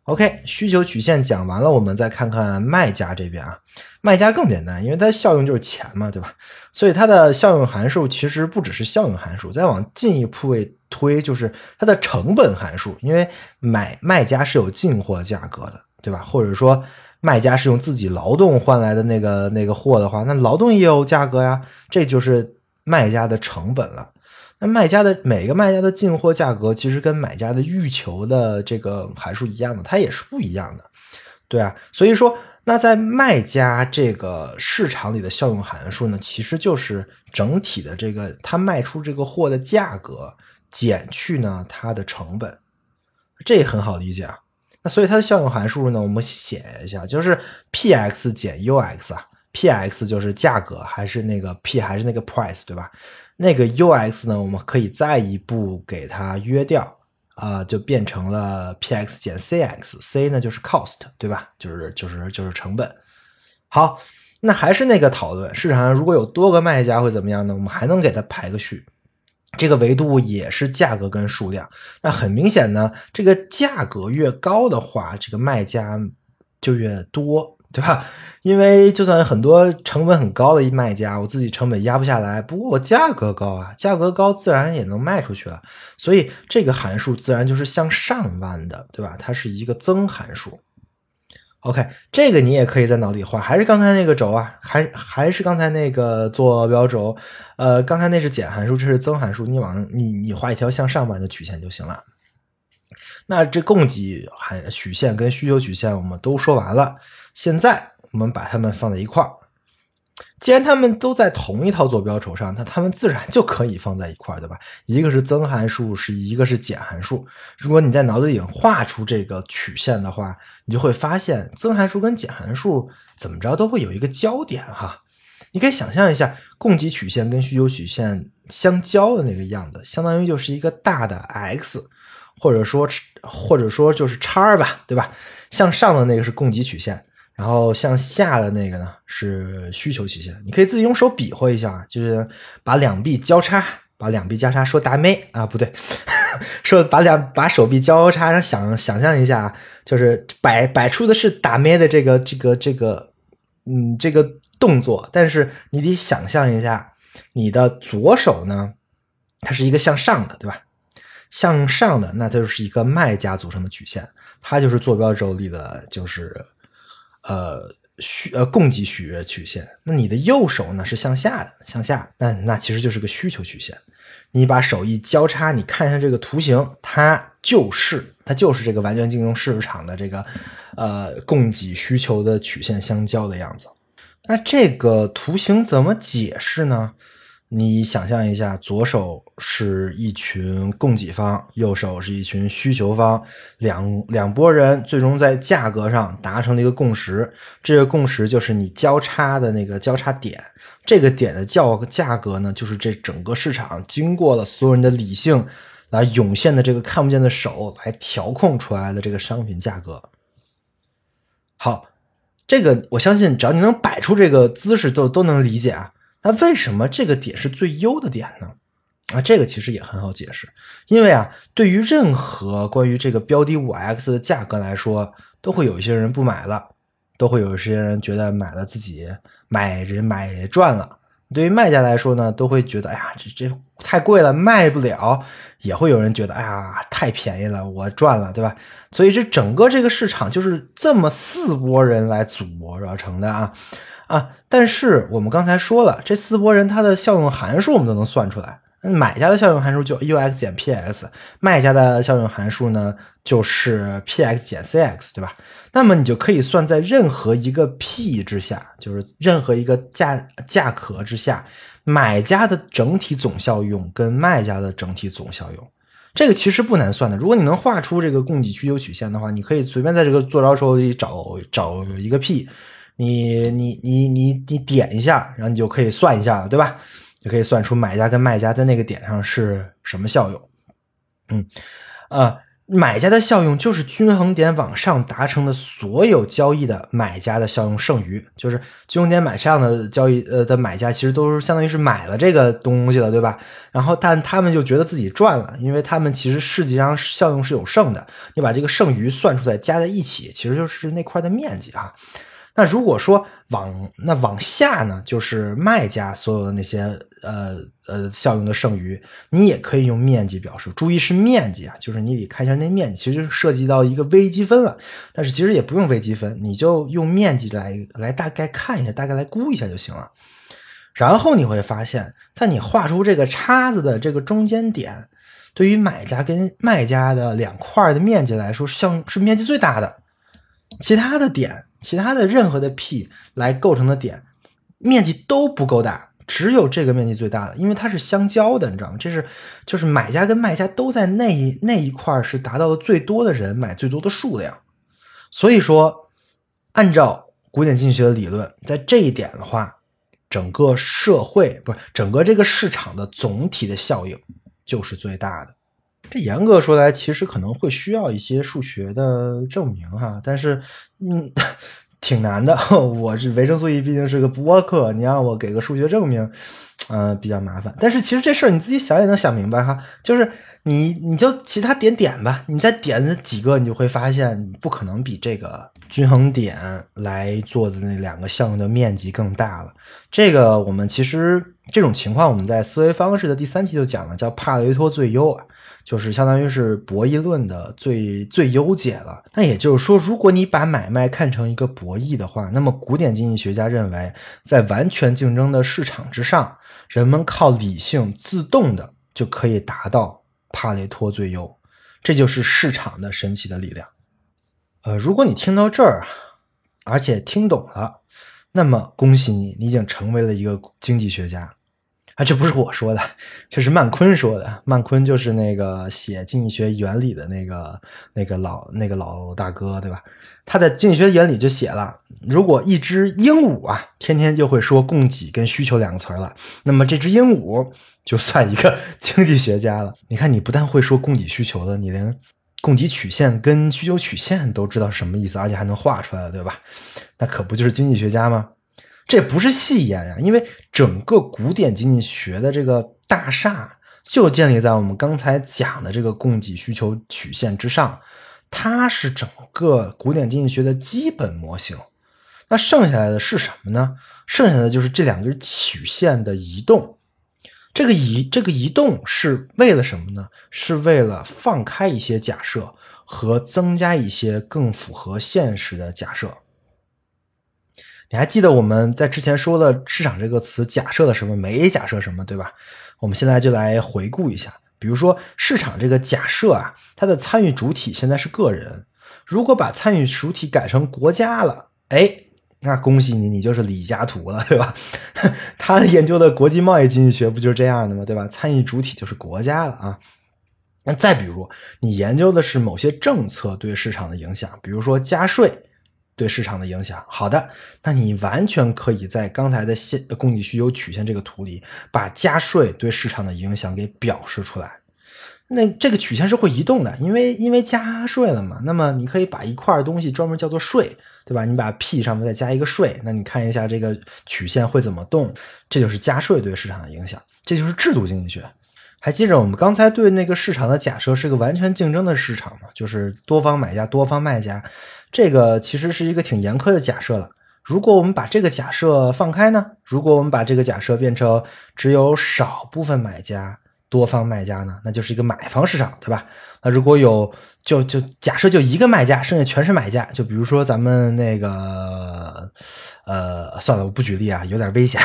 OK，需求曲线讲完了，我们再看看卖家这边啊。卖家更简单，因为它效用就是钱嘛，对吧？所以它的效用函数其实不只是效用函数，再往进一步位推，就是它的成本函数。因为买卖家是有进货价格的，对吧？或者说卖家是用自己劳动换来的那个那个货的话，那劳动也有价格呀，这就是卖家的成本了。那卖家的每个卖家的进货价格，其实跟买家的欲求的这个函数一样的，它也是不一样的，对啊。所以说，那在卖家这个市场里的效用函数呢，其实就是整体的这个他卖出这个货的价格减去呢它的成本，这也很好理解啊。那所以它的效用函数呢，我们写一下，就是 p x 减 u x 啊，p x 就是价格，还是那个 p 还是那个 price 对吧？那个 u x 呢，我们可以再一步给它约掉啊，就变成了 p x 减 c x，c 呢就是 cost，对吧？就是就是就是成本。好，那还是那个讨论，市场上如果有多个卖家会怎么样呢？我们还能给它排个序，这个维度也是价格跟数量。那很明显呢，这个价格越高的话，这个卖家就越多。对吧？因为就算很多成本很高的一卖家，我自己成本压不下来，不过我价格高啊，价格高自然也能卖出去了，所以这个函数自然就是向上弯的，对吧？它是一个增函数。OK，这个你也可以在脑里画，还是刚才那个轴啊，还还是刚才那个坐标轴，呃，刚才那是减函数，这是增函数，你往你你画一条向上弯的曲线就行了。那这供给函曲线跟需求曲线我们都说完了。现在我们把它们放在一块儿，既然它们都在同一套坐标轴上，那它们自然就可以放在一块儿，对吧？一个是增函数，是一个是减函数。如果你在脑子里画出这个曲线的话，你就会发现增函数跟减函数怎么着都会有一个交点哈。你可以想象一下，供给曲线跟需求曲线相交的那个样子，相当于就是一个大的 X，或者说或者说就是叉吧，对吧？向上的那个是供给曲线。然后向下的那个呢是需求曲线，你可以自己用手比划一下，就是把两臂交叉，把两臂交叉，说达妹啊，不对，说把两把手臂交叉，然后想想象一下，就是摆摆出的是打妹的这个这个这个，嗯，这个动作，但是你得想象一下，你的左手呢，它是一个向上的，对吧？向上的，那它就是一个卖家组成的曲线，它就是坐标轴里的，就是。呃，需呃供给许约曲线，那你的右手呢是向下的，向下，那那其实就是个需求曲线。你把手一交叉，你看一下这个图形，它就是它就是这个完全竞争市场的这个呃供给需求的曲线相交的样子。那这个图形怎么解释呢？你想象一下，左手是一群供给方，右手是一群需求方，两两拨人最终在价格上达成了一个共识。这个共识就是你交叉的那个交叉点，这个点的价价格呢，就是这整个市场经过了所有人的理性来涌现的这个看不见的手来调控出来的这个商品价格。好，这个我相信，只要你能摆出这个姿势，都都能理解啊。那为什么这个点是最优的点呢？啊，这个其实也很好解释，因为啊，对于任何关于这个标的五 X 的价格来说，都会有一些人不买了，都会有一些人觉得买了自己买人买赚了。对于卖家来说呢，都会觉得哎呀，这这太贵了，卖不了；也会有人觉得哎呀，太便宜了，我赚了，对吧？所以这整个这个市场就是这么四波人来组合而成的啊。啊！但是我们刚才说了，这四波人他的效用函数我们都能算出来。买家的效用函数就 u x 减 p x，卖家的效用函数呢就是 p x 减 c x，对吧？那么你就可以算在任何一个 p 之下，就是任何一个价价格之下，买家的整体总效用跟卖家的整体总效用，这个其实不难算的。如果你能画出这个供给需求曲线的话，你可以随便在这个坐标轴里找找一个 p。你你你你你点一下，然后你就可以算一下了，对吧？就可以算出买家跟卖家在那个点上是什么效用。嗯，呃，买家的效用就是均衡点往上达成的所有交易的买家的效用剩余，就是均衡点买上的交易呃的买家其实都是相当于是买了这个东西了，对吧？然后但他们就觉得自己赚了，因为他们其实实际上效用是有剩的，你把这个剩余算出来加在一起，其实就是那块的面积啊。那如果说往那往下呢，就是卖家所有的那些呃呃效用的剩余，你也可以用面积表示。注意是面积啊，就是你得看一下那面积，其实涉及到一个微积分了。但是其实也不用微积分，你就用面积来来大概看一下，大概来估一下就行了。然后你会发现，在你画出这个叉子的这个中间点，对于买家跟卖家的两块的面积来说，像是面积最大的，其他的点。其他的任何的 P 来构成的点面积都不够大，只有这个面积最大的，因为它是相交的，你知道吗？这是就是买家跟卖家都在那一那一块是达到了最多的人买最多的数量，所以说按照古典经济学的理论，在这一点的话，整个社会不是整个这个市场的总体的效应就是最大的。这严格说来，其实可能会需要一些数学的证明哈，但是嗯，挺难的。我是维生素 E，毕竟是个播客，你让我给个数学证明，嗯，比较麻烦。但是其实这事儿你自己想也能想明白哈，就是你你就其他点点吧，你再点几个，你就会发现不可能比这个均衡点来做的那两个项目的面积更大了。这个我们其实这种情况我们在思维方式的第三期就讲了，叫帕雷托最优啊。就是相当于是博弈论的最最优解了。那也就是说，如果你把买卖看成一个博弈的话，那么古典经济学家认为，在完全竞争的市场之上，人们靠理性自动的就可以达到帕累托最优。这就是市场的神奇的力量。呃，如果你听到这儿啊，而且听懂了，那么恭喜你，你已经成为了一个经济学家。啊，这不是我说的，这是曼昆说的。曼昆就是那个写经济学原理的那个那个老那个老大哥，对吧？他在经济学原理就写了，如果一只鹦鹉啊，天天就会说供给跟需求两个词儿了，那么这只鹦鹉就算一个经济学家了。你看，你不但会说供给需求的，你连供给曲线跟需求曲线都知道什么意思，而且还能画出来了，对吧？那可不就是经济学家吗？这不是戏言呀，因为整个古典经济学的这个大厦就建立在我们刚才讲的这个供给需求曲线之上，它是整个古典经济学的基本模型。那剩下来的是什么呢？剩下的就是这两根曲线的移动。这个移这个移动是为了什么呢？是为了放开一些假设和增加一些更符合现实的假设。你还记得我们在之前说的市场这个词假设了什么，没假设什么，对吧？我们现在就来回顾一下。比如说市场这个假设啊，它的参与主体现在是个人。如果把参与主体改成国家了，哎，那恭喜你，你就是李嘉图了，对吧？他研究的国际贸易经济学不就是这样的吗？对吧？参与主体就是国家了啊。那再比如，你研究的是某些政策对市场的影响，比如说加税。对市场的影响，好的，那你完全可以在刚才的现供给需求曲线这个图里，把加税对市场的影响给表示出来。那这个曲线是会移动的，因为因为加税了嘛。那么你可以把一块东西专门叫做税，对吧？你把 P 上面再加一个税，那你看一下这个曲线会怎么动？这就是加税对市场的影响，这就是制度经济学。还记着我们刚才对那个市场的假设是个完全竞争的市场吗？就是多方买家、多方卖家。这个其实是一个挺严苛的假设了。如果我们把这个假设放开呢？如果我们把这个假设变成只有少部分买家、多方卖家呢？那就是一个买方市场，对吧？那如果有就就假设就一个卖家，剩下全是买家，就比如说咱们那个呃，算了，我不举例啊，有点危险。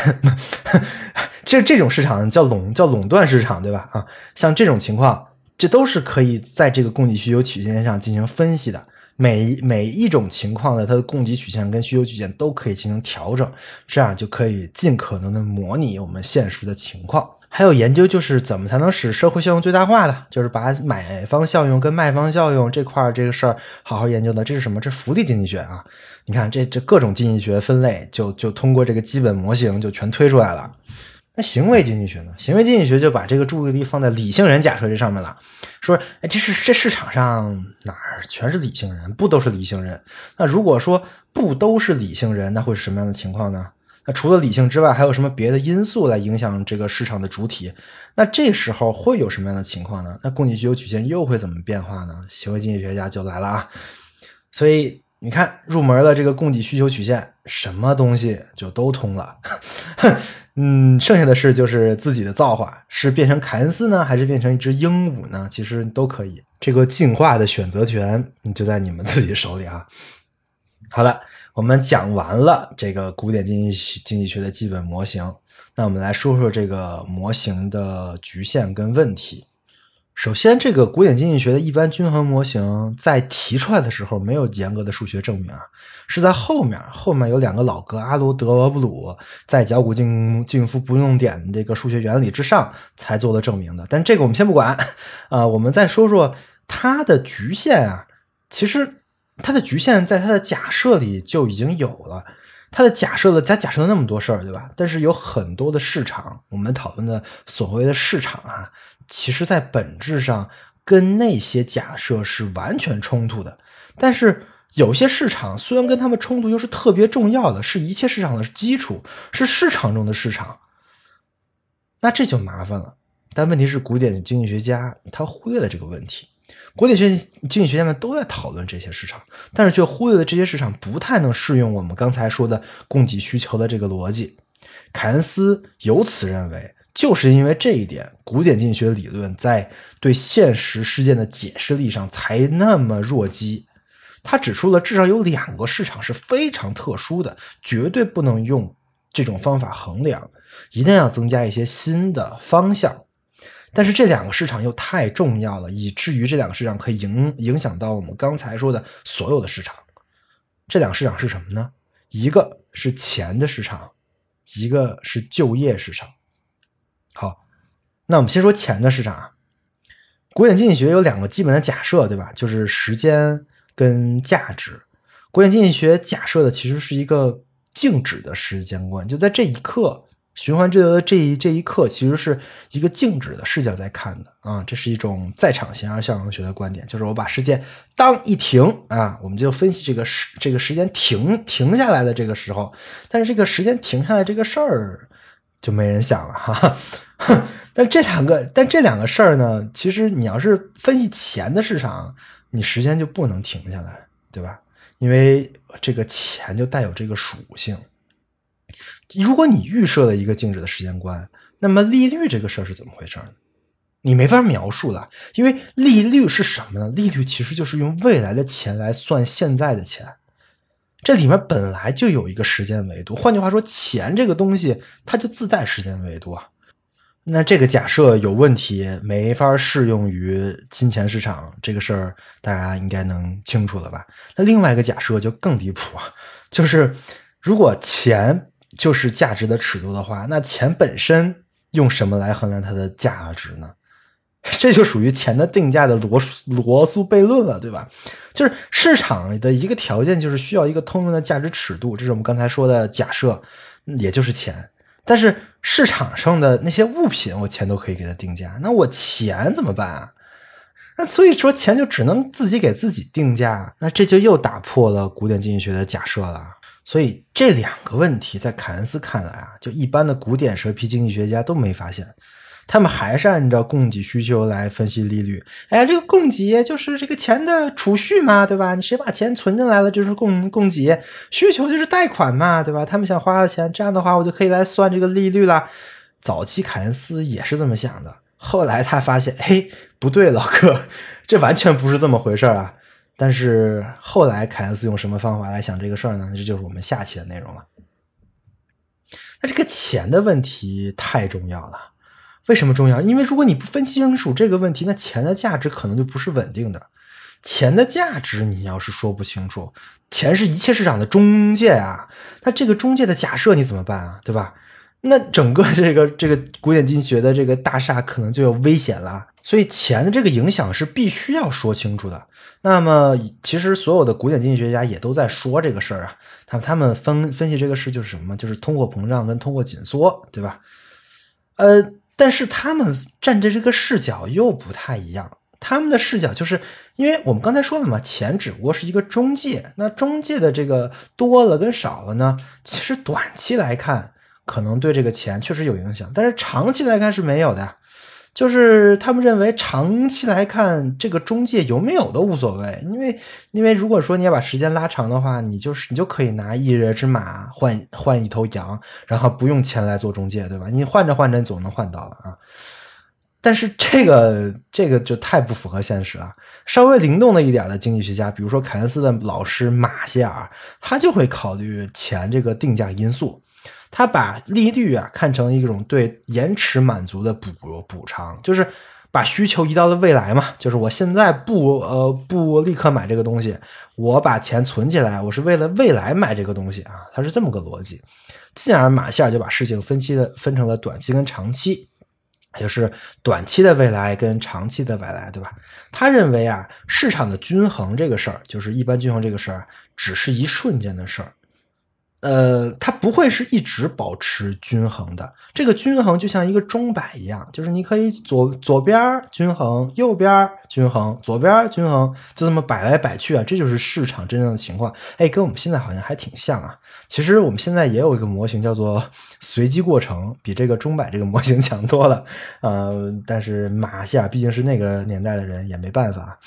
这这种市场叫垄叫垄断市场，对吧？啊，像这种情况，这都是可以在这个供给需求曲线上进行分析的。每每一种情况的它的供给曲线跟需求曲线都可以进行调整，这样就可以尽可能的模拟我们现实的情况。还有研究就是怎么才能使社会效用最大化的，就是把买方效用跟卖方效用这块这个事儿好好研究的。这是什么？这是福利经济学啊！你看这这各种经济学分类就就通过这个基本模型就全推出来了。那行为经济学呢？行为经济学就把这个注意力放在理性人假设这上面了，说，哎，这是这市场上哪儿全是理性人，不都是理性人？那如果说不都是理性人，那会是什么样的情况呢？那除了理性之外，还有什么别的因素来影响这个市场的主体？那这时候会有什么样的情况呢？那供给需求曲线又会怎么变化呢？行为经济学家就来了啊！所以你看，入门了这个供给需求曲线，什么东西就都通了。嗯，剩下的事就是自己的造化，是变成凯恩斯呢，还是变成一只鹦鹉呢？其实都可以，这个进化的选择权就在你们自己手里啊。好了，我们讲完了这个古典经济经济学的基本模型，那我们来说说这个模型的局限跟问题。首先，这个古典经济学的一般均衡模型在提出来的时候没有严格的数学证明啊，是在后面后面有两个老哥阿罗德罗布鲁在脚骨静静夫不用点这个数学原理之上才做的证明的。但这个我们先不管啊，我们再说说它的局限啊。其实它的局限在它的假设里就已经有了。它的假设了，咱假设了那么多事儿，对吧？但是有很多的市场，我们讨论的所谓的市场啊，其实在本质上跟那些假设是完全冲突的。但是有些市场虽然跟他们冲突，又是特别重要的，是一切市场的基础，是市场中的市场。那这就麻烦了。但问题是，古典经济学家他忽略了这个问题。古典学经济学家们都在讨论这些市场，但是却忽略了这些市场不太能适用我们刚才说的供给需求的这个逻辑。凯恩斯由此认为，就是因为这一点，古典经济学理论在对现实事件的解释力上才那么弱鸡。他指出了至少有两个市场是非常特殊的，绝对不能用这种方法衡量，一定要增加一些新的方向。但是这两个市场又太重要了，以至于这两个市场可以影影响到我们刚才说的所有的市场。这两个市场是什么呢？一个是钱的市场，一个是就业市场。好，那我们先说钱的市场啊。古典经济学有两个基本的假设，对吧？就是时间跟价值。古典经济学假设的其实是一个静止的时间观，就在这一刻。循环之流的这一这一刻，其实是一个静止的视角在看的啊，这是一种在场形而效应学的观点，就是我把时间当一停啊，我们就分析这个时这个时间停停下来的这个时候，但是这个时间停下来这个事儿就没人想了哈哈。但这两个但这两个事儿呢，其实你要是分析钱的市场，你时间就不能停下来，对吧？因为这个钱就带有这个属性。如果你预设了一个静止的时间观，那么利率这个事儿是怎么回事呢？你没法描述了，因为利率是什么呢？利率其实就是用未来的钱来算现在的钱，这里面本来就有一个时间维度。换句话说，钱这个东西它就自带时间维度啊。那这个假设有问题，没法适用于金钱市场这个事儿，大家应该能清楚了吧？那另外一个假设就更离谱啊，就是如果钱。就是价值的尺度的话，那钱本身用什么来衡量它的价值呢？这就属于钱的定价的罗罗素悖论了，对吧？就是市场的一个条件，就是需要一个通用的价值尺度，这是我们刚才说的假设，也就是钱。但是市场上的那些物品，我钱都可以给它定价，那我钱怎么办啊？那所以说，钱就只能自己给自己定价，那这就又打破了古典经济学的假设了。所以这两个问题，在凯恩斯看来啊，就一般的古典蛇皮经济学家都没发现，他们还是按照供给需求来分析利率。哎，这个供给就是这个钱的储蓄嘛，对吧？你谁把钱存进来了，就是供供给；需求就是贷款嘛，对吧？他们想花的钱，这样的话我就可以来算这个利率了。早期凯恩斯也是这么想的，后来他发现，嘿，不对，老哥，这完全不是这么回事啊。但是后来凯恩斯用什么方法来想这个事儿呢？这就是我们下期的内容了。那这个钱的问题太重要了，为什么重要？因为如果你不分析清楚这个问题，那钱的价值可能就不是稳定的。钱的价值你要是说不清楚，钱是一切市场的中介啊，那这个中介的假设你怎么办啊？对吧？那整个这个这个古典经济学的这个大厦可能就有危险了。所以钱的这个影响是必须要说清楚的。那么，其实所有的古典经济学家也都在说这个事儿啊。他他们分分析这个事就是什么？就是通货膨胀跟通货紧缩，对吧？呃，但是他们站的这个视角又不太一样。他们的视角就是，因为我们刚才说了嘛，钱只不过是一个中介，那中介的这个多了跟少了呢，其实短期来看可能对这个钱确实有影响，但是长期来看是没有的呀。就是他们认为长期来看，这个中介有没有都无所谓，因为因为如果说你要把时间拉长的话，你就是你就可以拿一人之马换换一头羊，然后不用钱来做中介，对吧？你换着换着，你总能换到了啊。但是这个这个就太不符合现实了。稍微灵动的一点的经济学家，比如说凯恩斯的老师马歇尔，他就会考虑钱这个定价因素。他把利率啊看成一种对延迟满足的补补偿，就是把需求移到了未来嘛。就是我现在不呃不立刻买这个东西，我把钱存起来，我是为了未来买这个东西啊。他是这么个逻辑。进而马歇尔就把事情分期的分成了短期跟长期，就是短期的未来跟长期的未来，对吧？他认为啊，市场的均衡这个事儿，就是一般均衡这个事儿，只是一瞬间的事儿。呃，它不会是一直保持均衡的。这个均衡就像一个钟摆一样，就是你可以左左边均衡，右边均衡，左边均衡，就这么摆来摆去啊。这就是市场真正的情况。哎，跟我们现在好像还挺像啊。其实我们现在也有一个模型叫做 随机过程，比这个钟摆这个模型强多了。呃，但是马歇尔毕竟是那个年代的人，也没办法。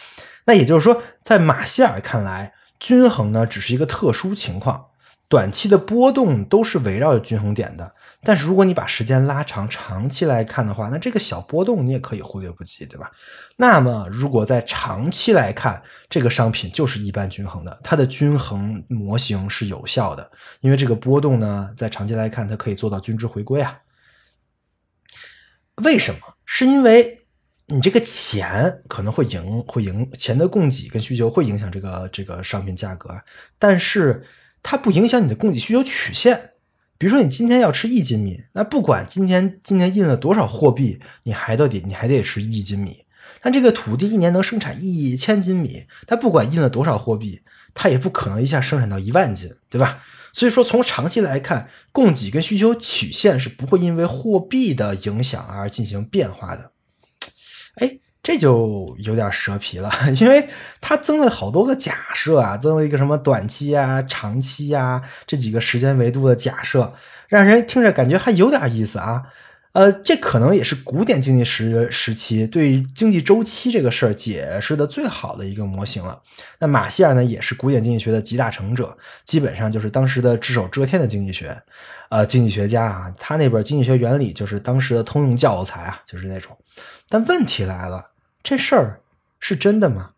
那也就是说，在马歇尔看来，均衡呢只是一个特殊情况。短期的波动都是围绕着均衡点的，但是如果你把时间拉长，长期来看的话，那这个小波动你也可以忽略不计，对吧？那么如果在长期来看，这个商品就是一般均衡的，它的均衡模型是有效的，因为这个波动呢，在长期来看，它可以做到均值回归啊。为什么？是因为你这个钱可能会影会影钱的供给跟需求会影响这个这个商品价格，但是。它不影响你的供给需求曲线，比如说你今天要吃一斤米，那不管今天今年印了多少货币，你还到底你还得吃一斤米。但这个土地一年能生产一千斤米，它不管印了多少货币，它也不可能一下生产到一万斤，对吧？所以说从长期来看，供给跟需求曲线是不会因为货币的影响而进行变化的。哎。这就有点蛇皮了，因为它增了好多个假设啊，增了一个什么短期啊、长期啊这几个时间维度的假设，让人听着感觉还有点意思啊。呃，这可能也是古典经济时时期对经济周期这个事儿解释的最好的一个模型了。那马歇尔呢，也是古典经济学的集大成者，基本上就是当时的只手遮天的经济学，呃，经济学家啊，他那本《经济学原理》就是当时的通用教材啊，就是那种。但问题来了。这事儿是真的吗？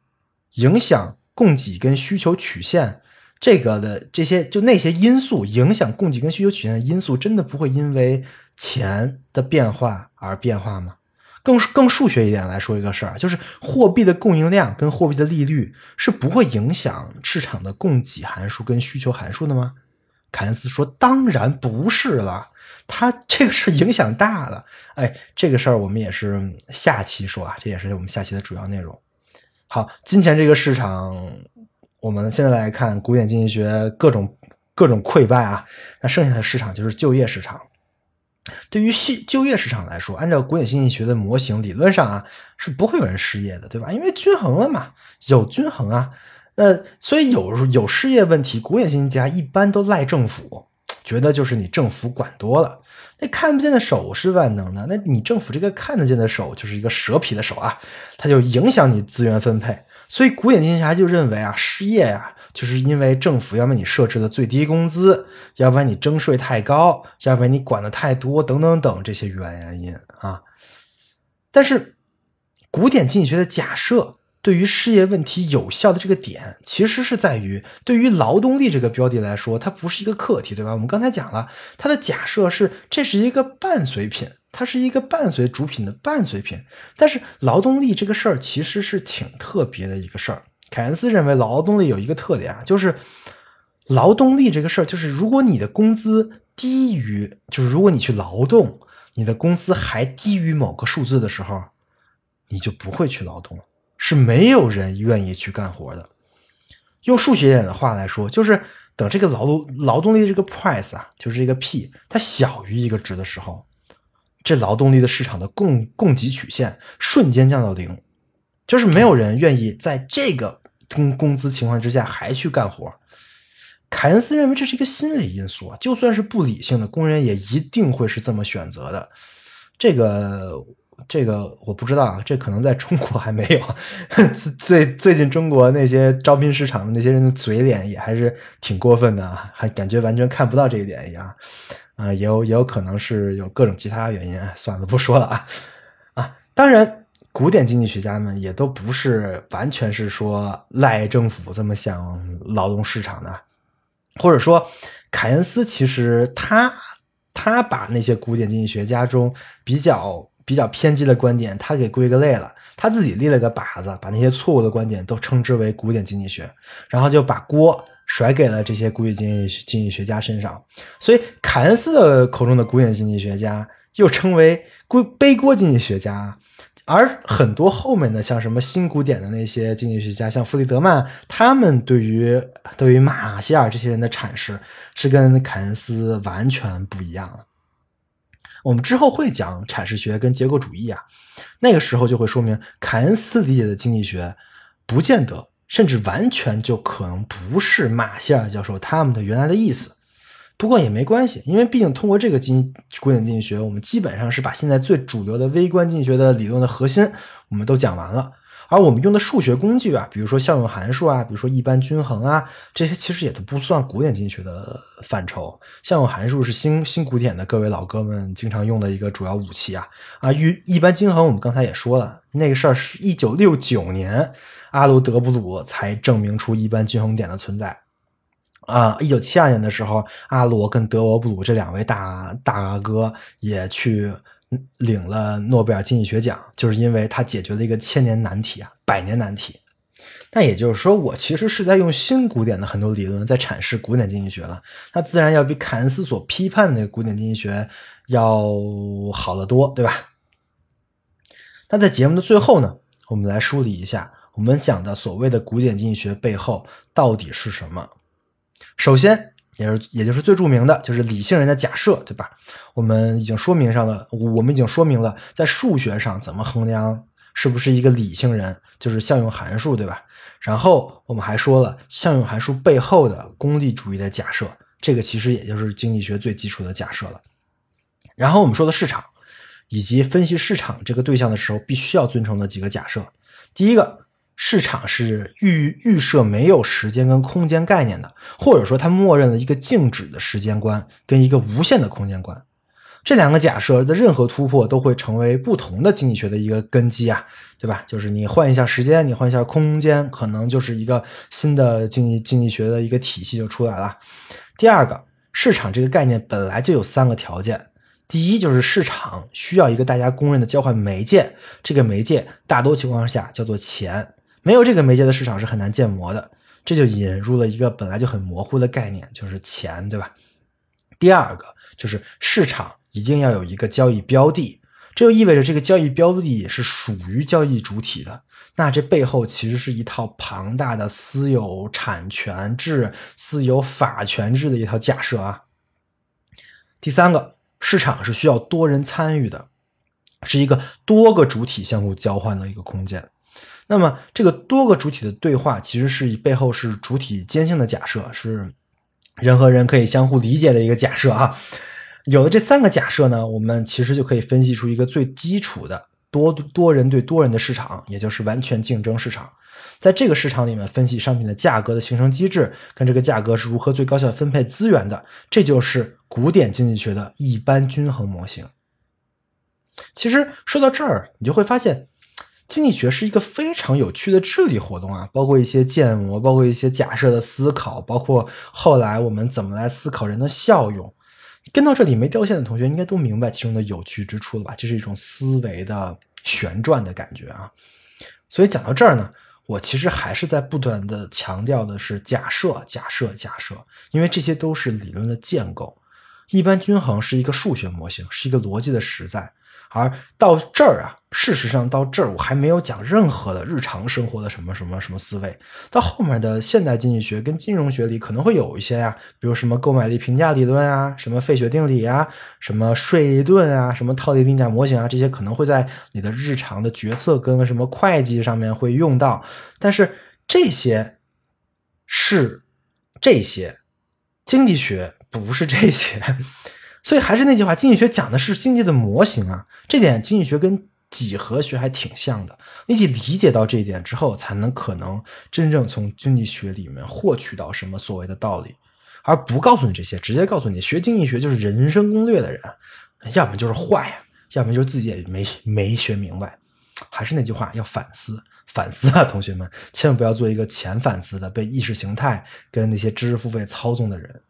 影响供给跟需求曲线这个的这些就那些因素影响供给跟需求曲线的因素，真的不会因为钱的变化而变化吗？更更数学一点来说一个事儿，就是货币的供应量跟货币的利率是不会影响市场的供给函数跟需求函数的吗？凯恩斯说：“当然不是了。”它这个是影响大了，哎，这个事儿我们也是下期说啊，这也是我们下期的主要内容。好，金钱这个市场，我们现在来看古典经济学各种各种溃败啊，那剩下的市场就是就业市场。对于就就业市场来说，按照古典经济学的模型，理论上啊是不会有人失业的，对吧？因为均衡了嘛，有均衡啊，呃，所以有有失业问题，古典经济学家一般都赖政府。觉得就是你政府管多了，那看不见的手是万能的，那你政府这个看得见的手就是一个蛇皮的手啊，它就影响你资源分配。所以古典经济学家就认为啊，失业呀，就是因为政府要么你设置了最低工资，要不然你征税太高，要不然你管的太多，等等等这些原因啊。但是古典经济学的假设。对于失业问题有效的这个点，其实是在于对于劳动力这个标的来说，它不是一个课题，对吧？我们刚才讲了，它的假设是这是一个伴随品，它是一个伴随主品的伴随品。但是劳动力这个事儿其实是挺特别的一个事儿。凯恩斯认为劳动力有一个特点啊，就是劳动力这个事儿，就是如果你的工资低于，就是如果你去劳动，你的工资还低于某个数字的时候，你就不会去劳动了。是没有人愿意去干活的。用数学点的话来说，就是等这个劳动劳动力这个 price 啊，就是这个 P，它小于一个值的时候，这劳动力的市场的供供给曲线瞬间降到零，就是没有人愿意在这个工工资情况之下还去干活。凯恩斯认为这是一个心理因素，就算是不理性的工人也一定会是这么选择的。这个这个我不知道啊，这可能在中国还没有。最最近中国那些招聘市场的那些人的嘴脸也还是挺过分的，还感觉完全看不到这一点一样。啊，也有也有可能是有各种其他原因，算了，不说了啊啊！当然，古典经济学家们也都不是完全是说赖政府这么想劳动市场的，或者说，凯恩斯其实他他把那些古典经济学家中比较比较偏激的观点，他给归个类了，他自己立了个靶子，把那些错误的观点都称之为古典经济学，然后就把锅。甩给了这些古典经济经济学家身上，所以凯恩斯的口中的古典经济学家又称为“归背锅经济学家”，而很多后面的像什么新古典的那些经济学家，像弗里德曼，他们对于对于马歇尔这些人的阐释是跟凯恩斯完全不一样的。我们之后会讲阐释学跟结构主义啊，那个时候就会说明凯恩斯理解的经济学不见得。甚至完全就可能不是马歇尔教授他们的原来的意思，不过也没关系，因为毕竟通过这个经古典经济学，我们基本上是把现在最主流的微观经济学的理论的核心我们都讲完了。而我们用的数学工具啊，比如说效用函数啊，比如说一般均衡啊，这些其实也都不算古典经济学的范畴。效用函数是新新古典的各位老哥们经常用的一个主要武器啊啊！一一般均衡我们刚才也说了，那个事儿是一九六九年。阿罗德布鲁才证明出一般均衡点的存在，啊，一九七二年的时候，阿罗跟德罗布鲁这两位大大哥也去领了诺贝尔经济学奖，就是因为他解决了一个千年难题啊，百年难题。那也就是说，我其实是在用新古典的很多理论在阐释古典经济学了，那自然要比凯恩斯所批判的古典经济学要好得多，对吧？那在节目的最后呢，我们来梳理一下。我们讲的所谓的古典经济学背后到底是什么？首先，也是也就是最著名的就是理性人的假设，对吧？我们已经说明上了，我们已经说明了在数学上怎么衡量是不是一个理性人，就是效用函数，对吧？然后我们还说了效用函数背后的功利主义的假设，这个其实也就是经济学最基础的假设了。然后我们说的市场，以及分析市场这个对象的时候，必须要遵从的几个假设，第一个。市场是预预设没有时间跟空间概念的，或者说它默认了一个静止的时间观跟一个无限的空间观。这两个假设的任何突破都会成为不同的经济学的一个根基啊，对吧？就是你换一下时间，你换一下空间，可能就是一个新的经济经济学的一个体系就出来了。第二个，市场这个概念本来就有三个条件，第一就是市场需要一个大家公认的交换媒介，这个媒介大多情况下叫做钱。没有这个媒介的市场是很难建模的，这就引入了一个本来就很模糊的概念，就是钱，对吧？第二个就是市场一定要有一个交易标的，这就意味着这个交易标的是属于交易主体的。那这背后其实是一套庞大的私有产权制、私有法权制的一套假设啊。第三个，市场是需要多人参与的，是一个多个主体相互交换的一个空间。那么，这个多个主体的对话，其实是以背后是主体坚信的假设，是人和人可以相互理解的一个假设啊。有了这三个假设呢，我们其实就可以分析出一个最基础的多多人对多人的市场，也就是完全竞争市场。在这个市场里面，分析商品的价格的形成机制，跟这个价格是如何最高效分配资源的，这就是古典经济学的一般均衡模型。其实说到这儿，你就会发现。经济学是一个非常有趣的智力活动啊，包括一些建模，包括一些假设的思考，包括后来我们怎么来思考人的效用。跟到这里没掉线的同学应该都明白其中的有趣之处了吧？这是一种思维的旋转的感觉啊。所以讲到这儿呢，我其实还是在不断的强调的是假设，假设，假设，因为这些都是理论的建构。一般均衡是一个数学模型，是一个逻辑的实在。而到这儿啊，事实上到这儿我还没有讲任何的日常生活的什么什么什么思维。到后面的现代经济学跟金融学里可能会有一些呀、比如什么购买力评价理论啊，什么费雪定理啊，什么税论啊，什么套利定价模型啊，这些可能会在你的日常的决策跟什么会计上面会用到。但是这些是这些，经济学不是这些。所以还是那句话，经济学讲的是经济的模型啊，这点经济学跟几何学还挺像的。你得理解到这一点之后，才能可能真正从经济学里面获取到什么所谓的道理，而不告诉你这些，直接告诉你学经济学就是人生攻略的人，要么就是坏呀，要么就是自己也没没学明白。还是那句话，要反思。反思啊，同学们，千万不要做一个浅反思的被意识形态跟那些知识付费操纵的人。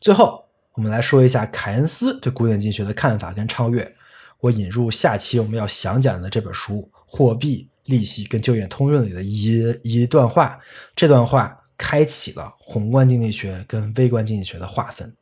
最后，我们来说一下凯恩斯对古典经济学的看法跟超越。我引入下期我们要详讲的这本书《货币、利息跟就业通论》里的一一段话，这段话开启了宏观经济学跟微观经济学的划分。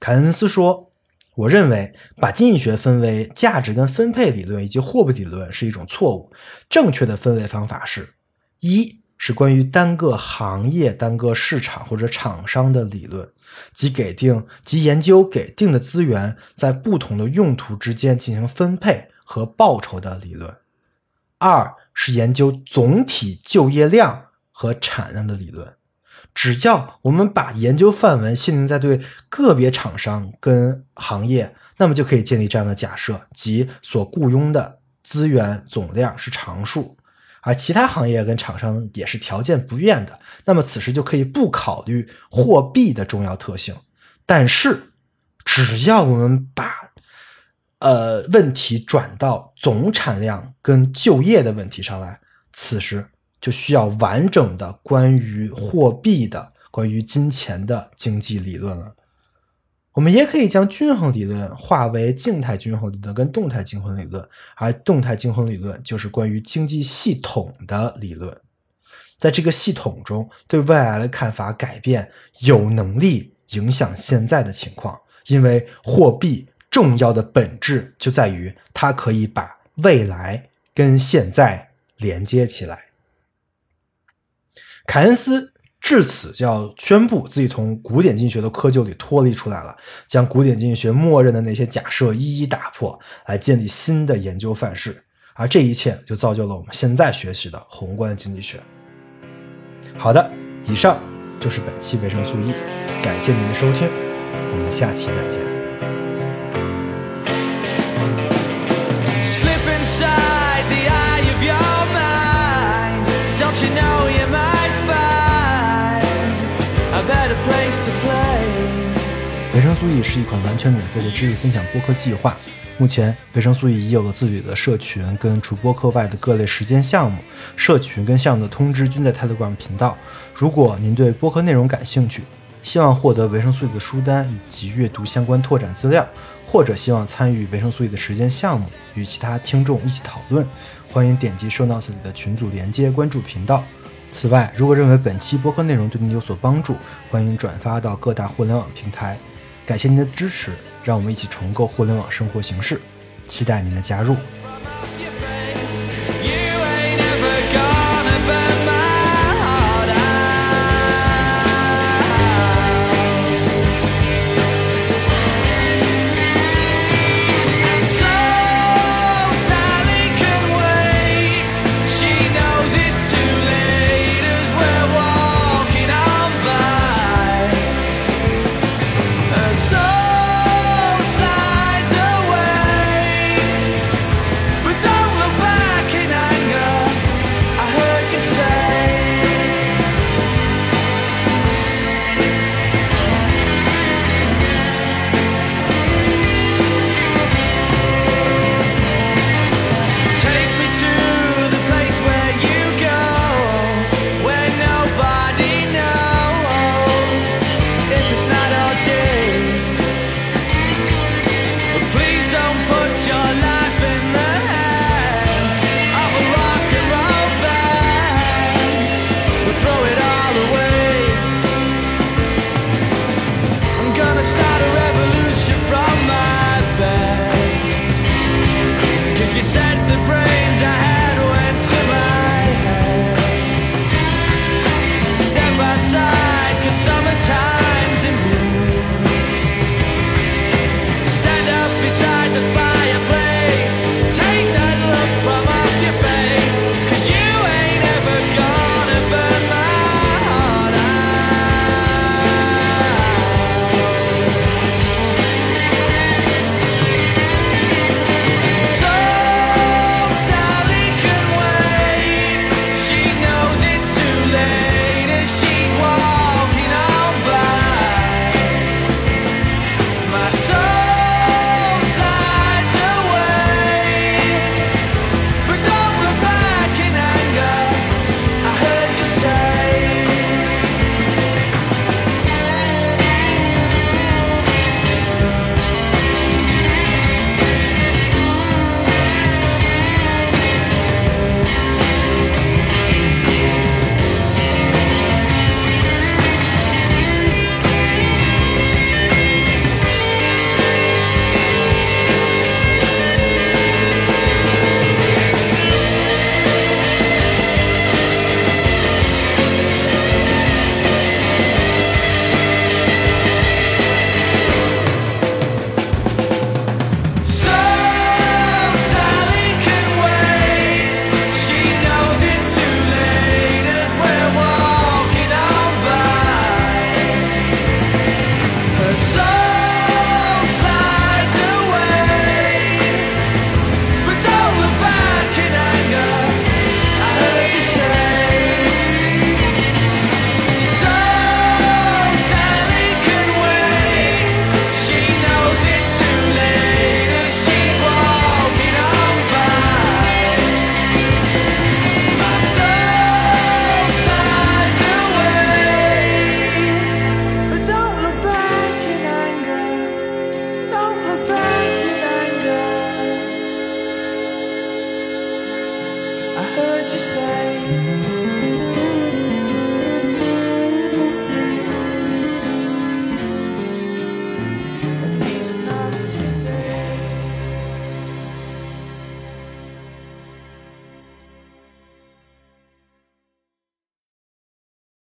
凯恩斯说：“我认为把经济学分为价值跟分配理论以及货币理论是一种错误。正确的分类方法是：一是关于单个行业、单个市场或者厂商的理论，即给定即研究给定的资源在不同的用途之间进行分配和报酬的理论；二是研究总体就业量和产量的理论。只要我们把研究范围限定在对个别厂商跟行业，那么就可以建立这样的假设，即所雇佣的资源总量是常数，而其他行业跟厂商也是条件不变的。那么此时就可以不考虑货币的重要特性。但是，只要我们把呃问题转到总产量跟就业的问题上来，此时。就需要完整的关于货币的、关于金钱的经济理论了。我们也可以将均衡理论划为静态均衡理论跟动态均衡理论，而动态均衡理论就是关于经济系统的理论。在这个系统中，对未来的看法改变有能力影响现在的情况，因为货币重要的本质就在于它可以把未来跟现在连接起来。凯恩斯至此就要宣布自己从古典经济学的窠臼里脱离出来了，将古典经济学默认的那些假设一一打破，来建立新的研究范式。而这一切就造就了我们现在学习的宏观经济学。好的，以上就是本期维生素 E，感谢您的收听，我们下期再见。Slip inside the eye of your mind. Don't you know 维生素 E 是一款完全免费的知识分享播客计划。目前，维生素 E 已有了自己的社群，跟除播客外的各类实践项目。社群跟项目的通知均在 Telegram 频道。如果您对播客内容感兴趣，希望获得维生素 E 的书单以及阅读相关拓展资料，或者希望参与维生素 E 的实践项目，与其他听众一起讨论，欢迎点击 show notes 里的群组连接，关注频道。此外，如果认为本期播客内容对您有所帮助，欢迎转发到各大互联网平台。感谢您的支持，让我们一起重构互联网生活形式，期待您的加入。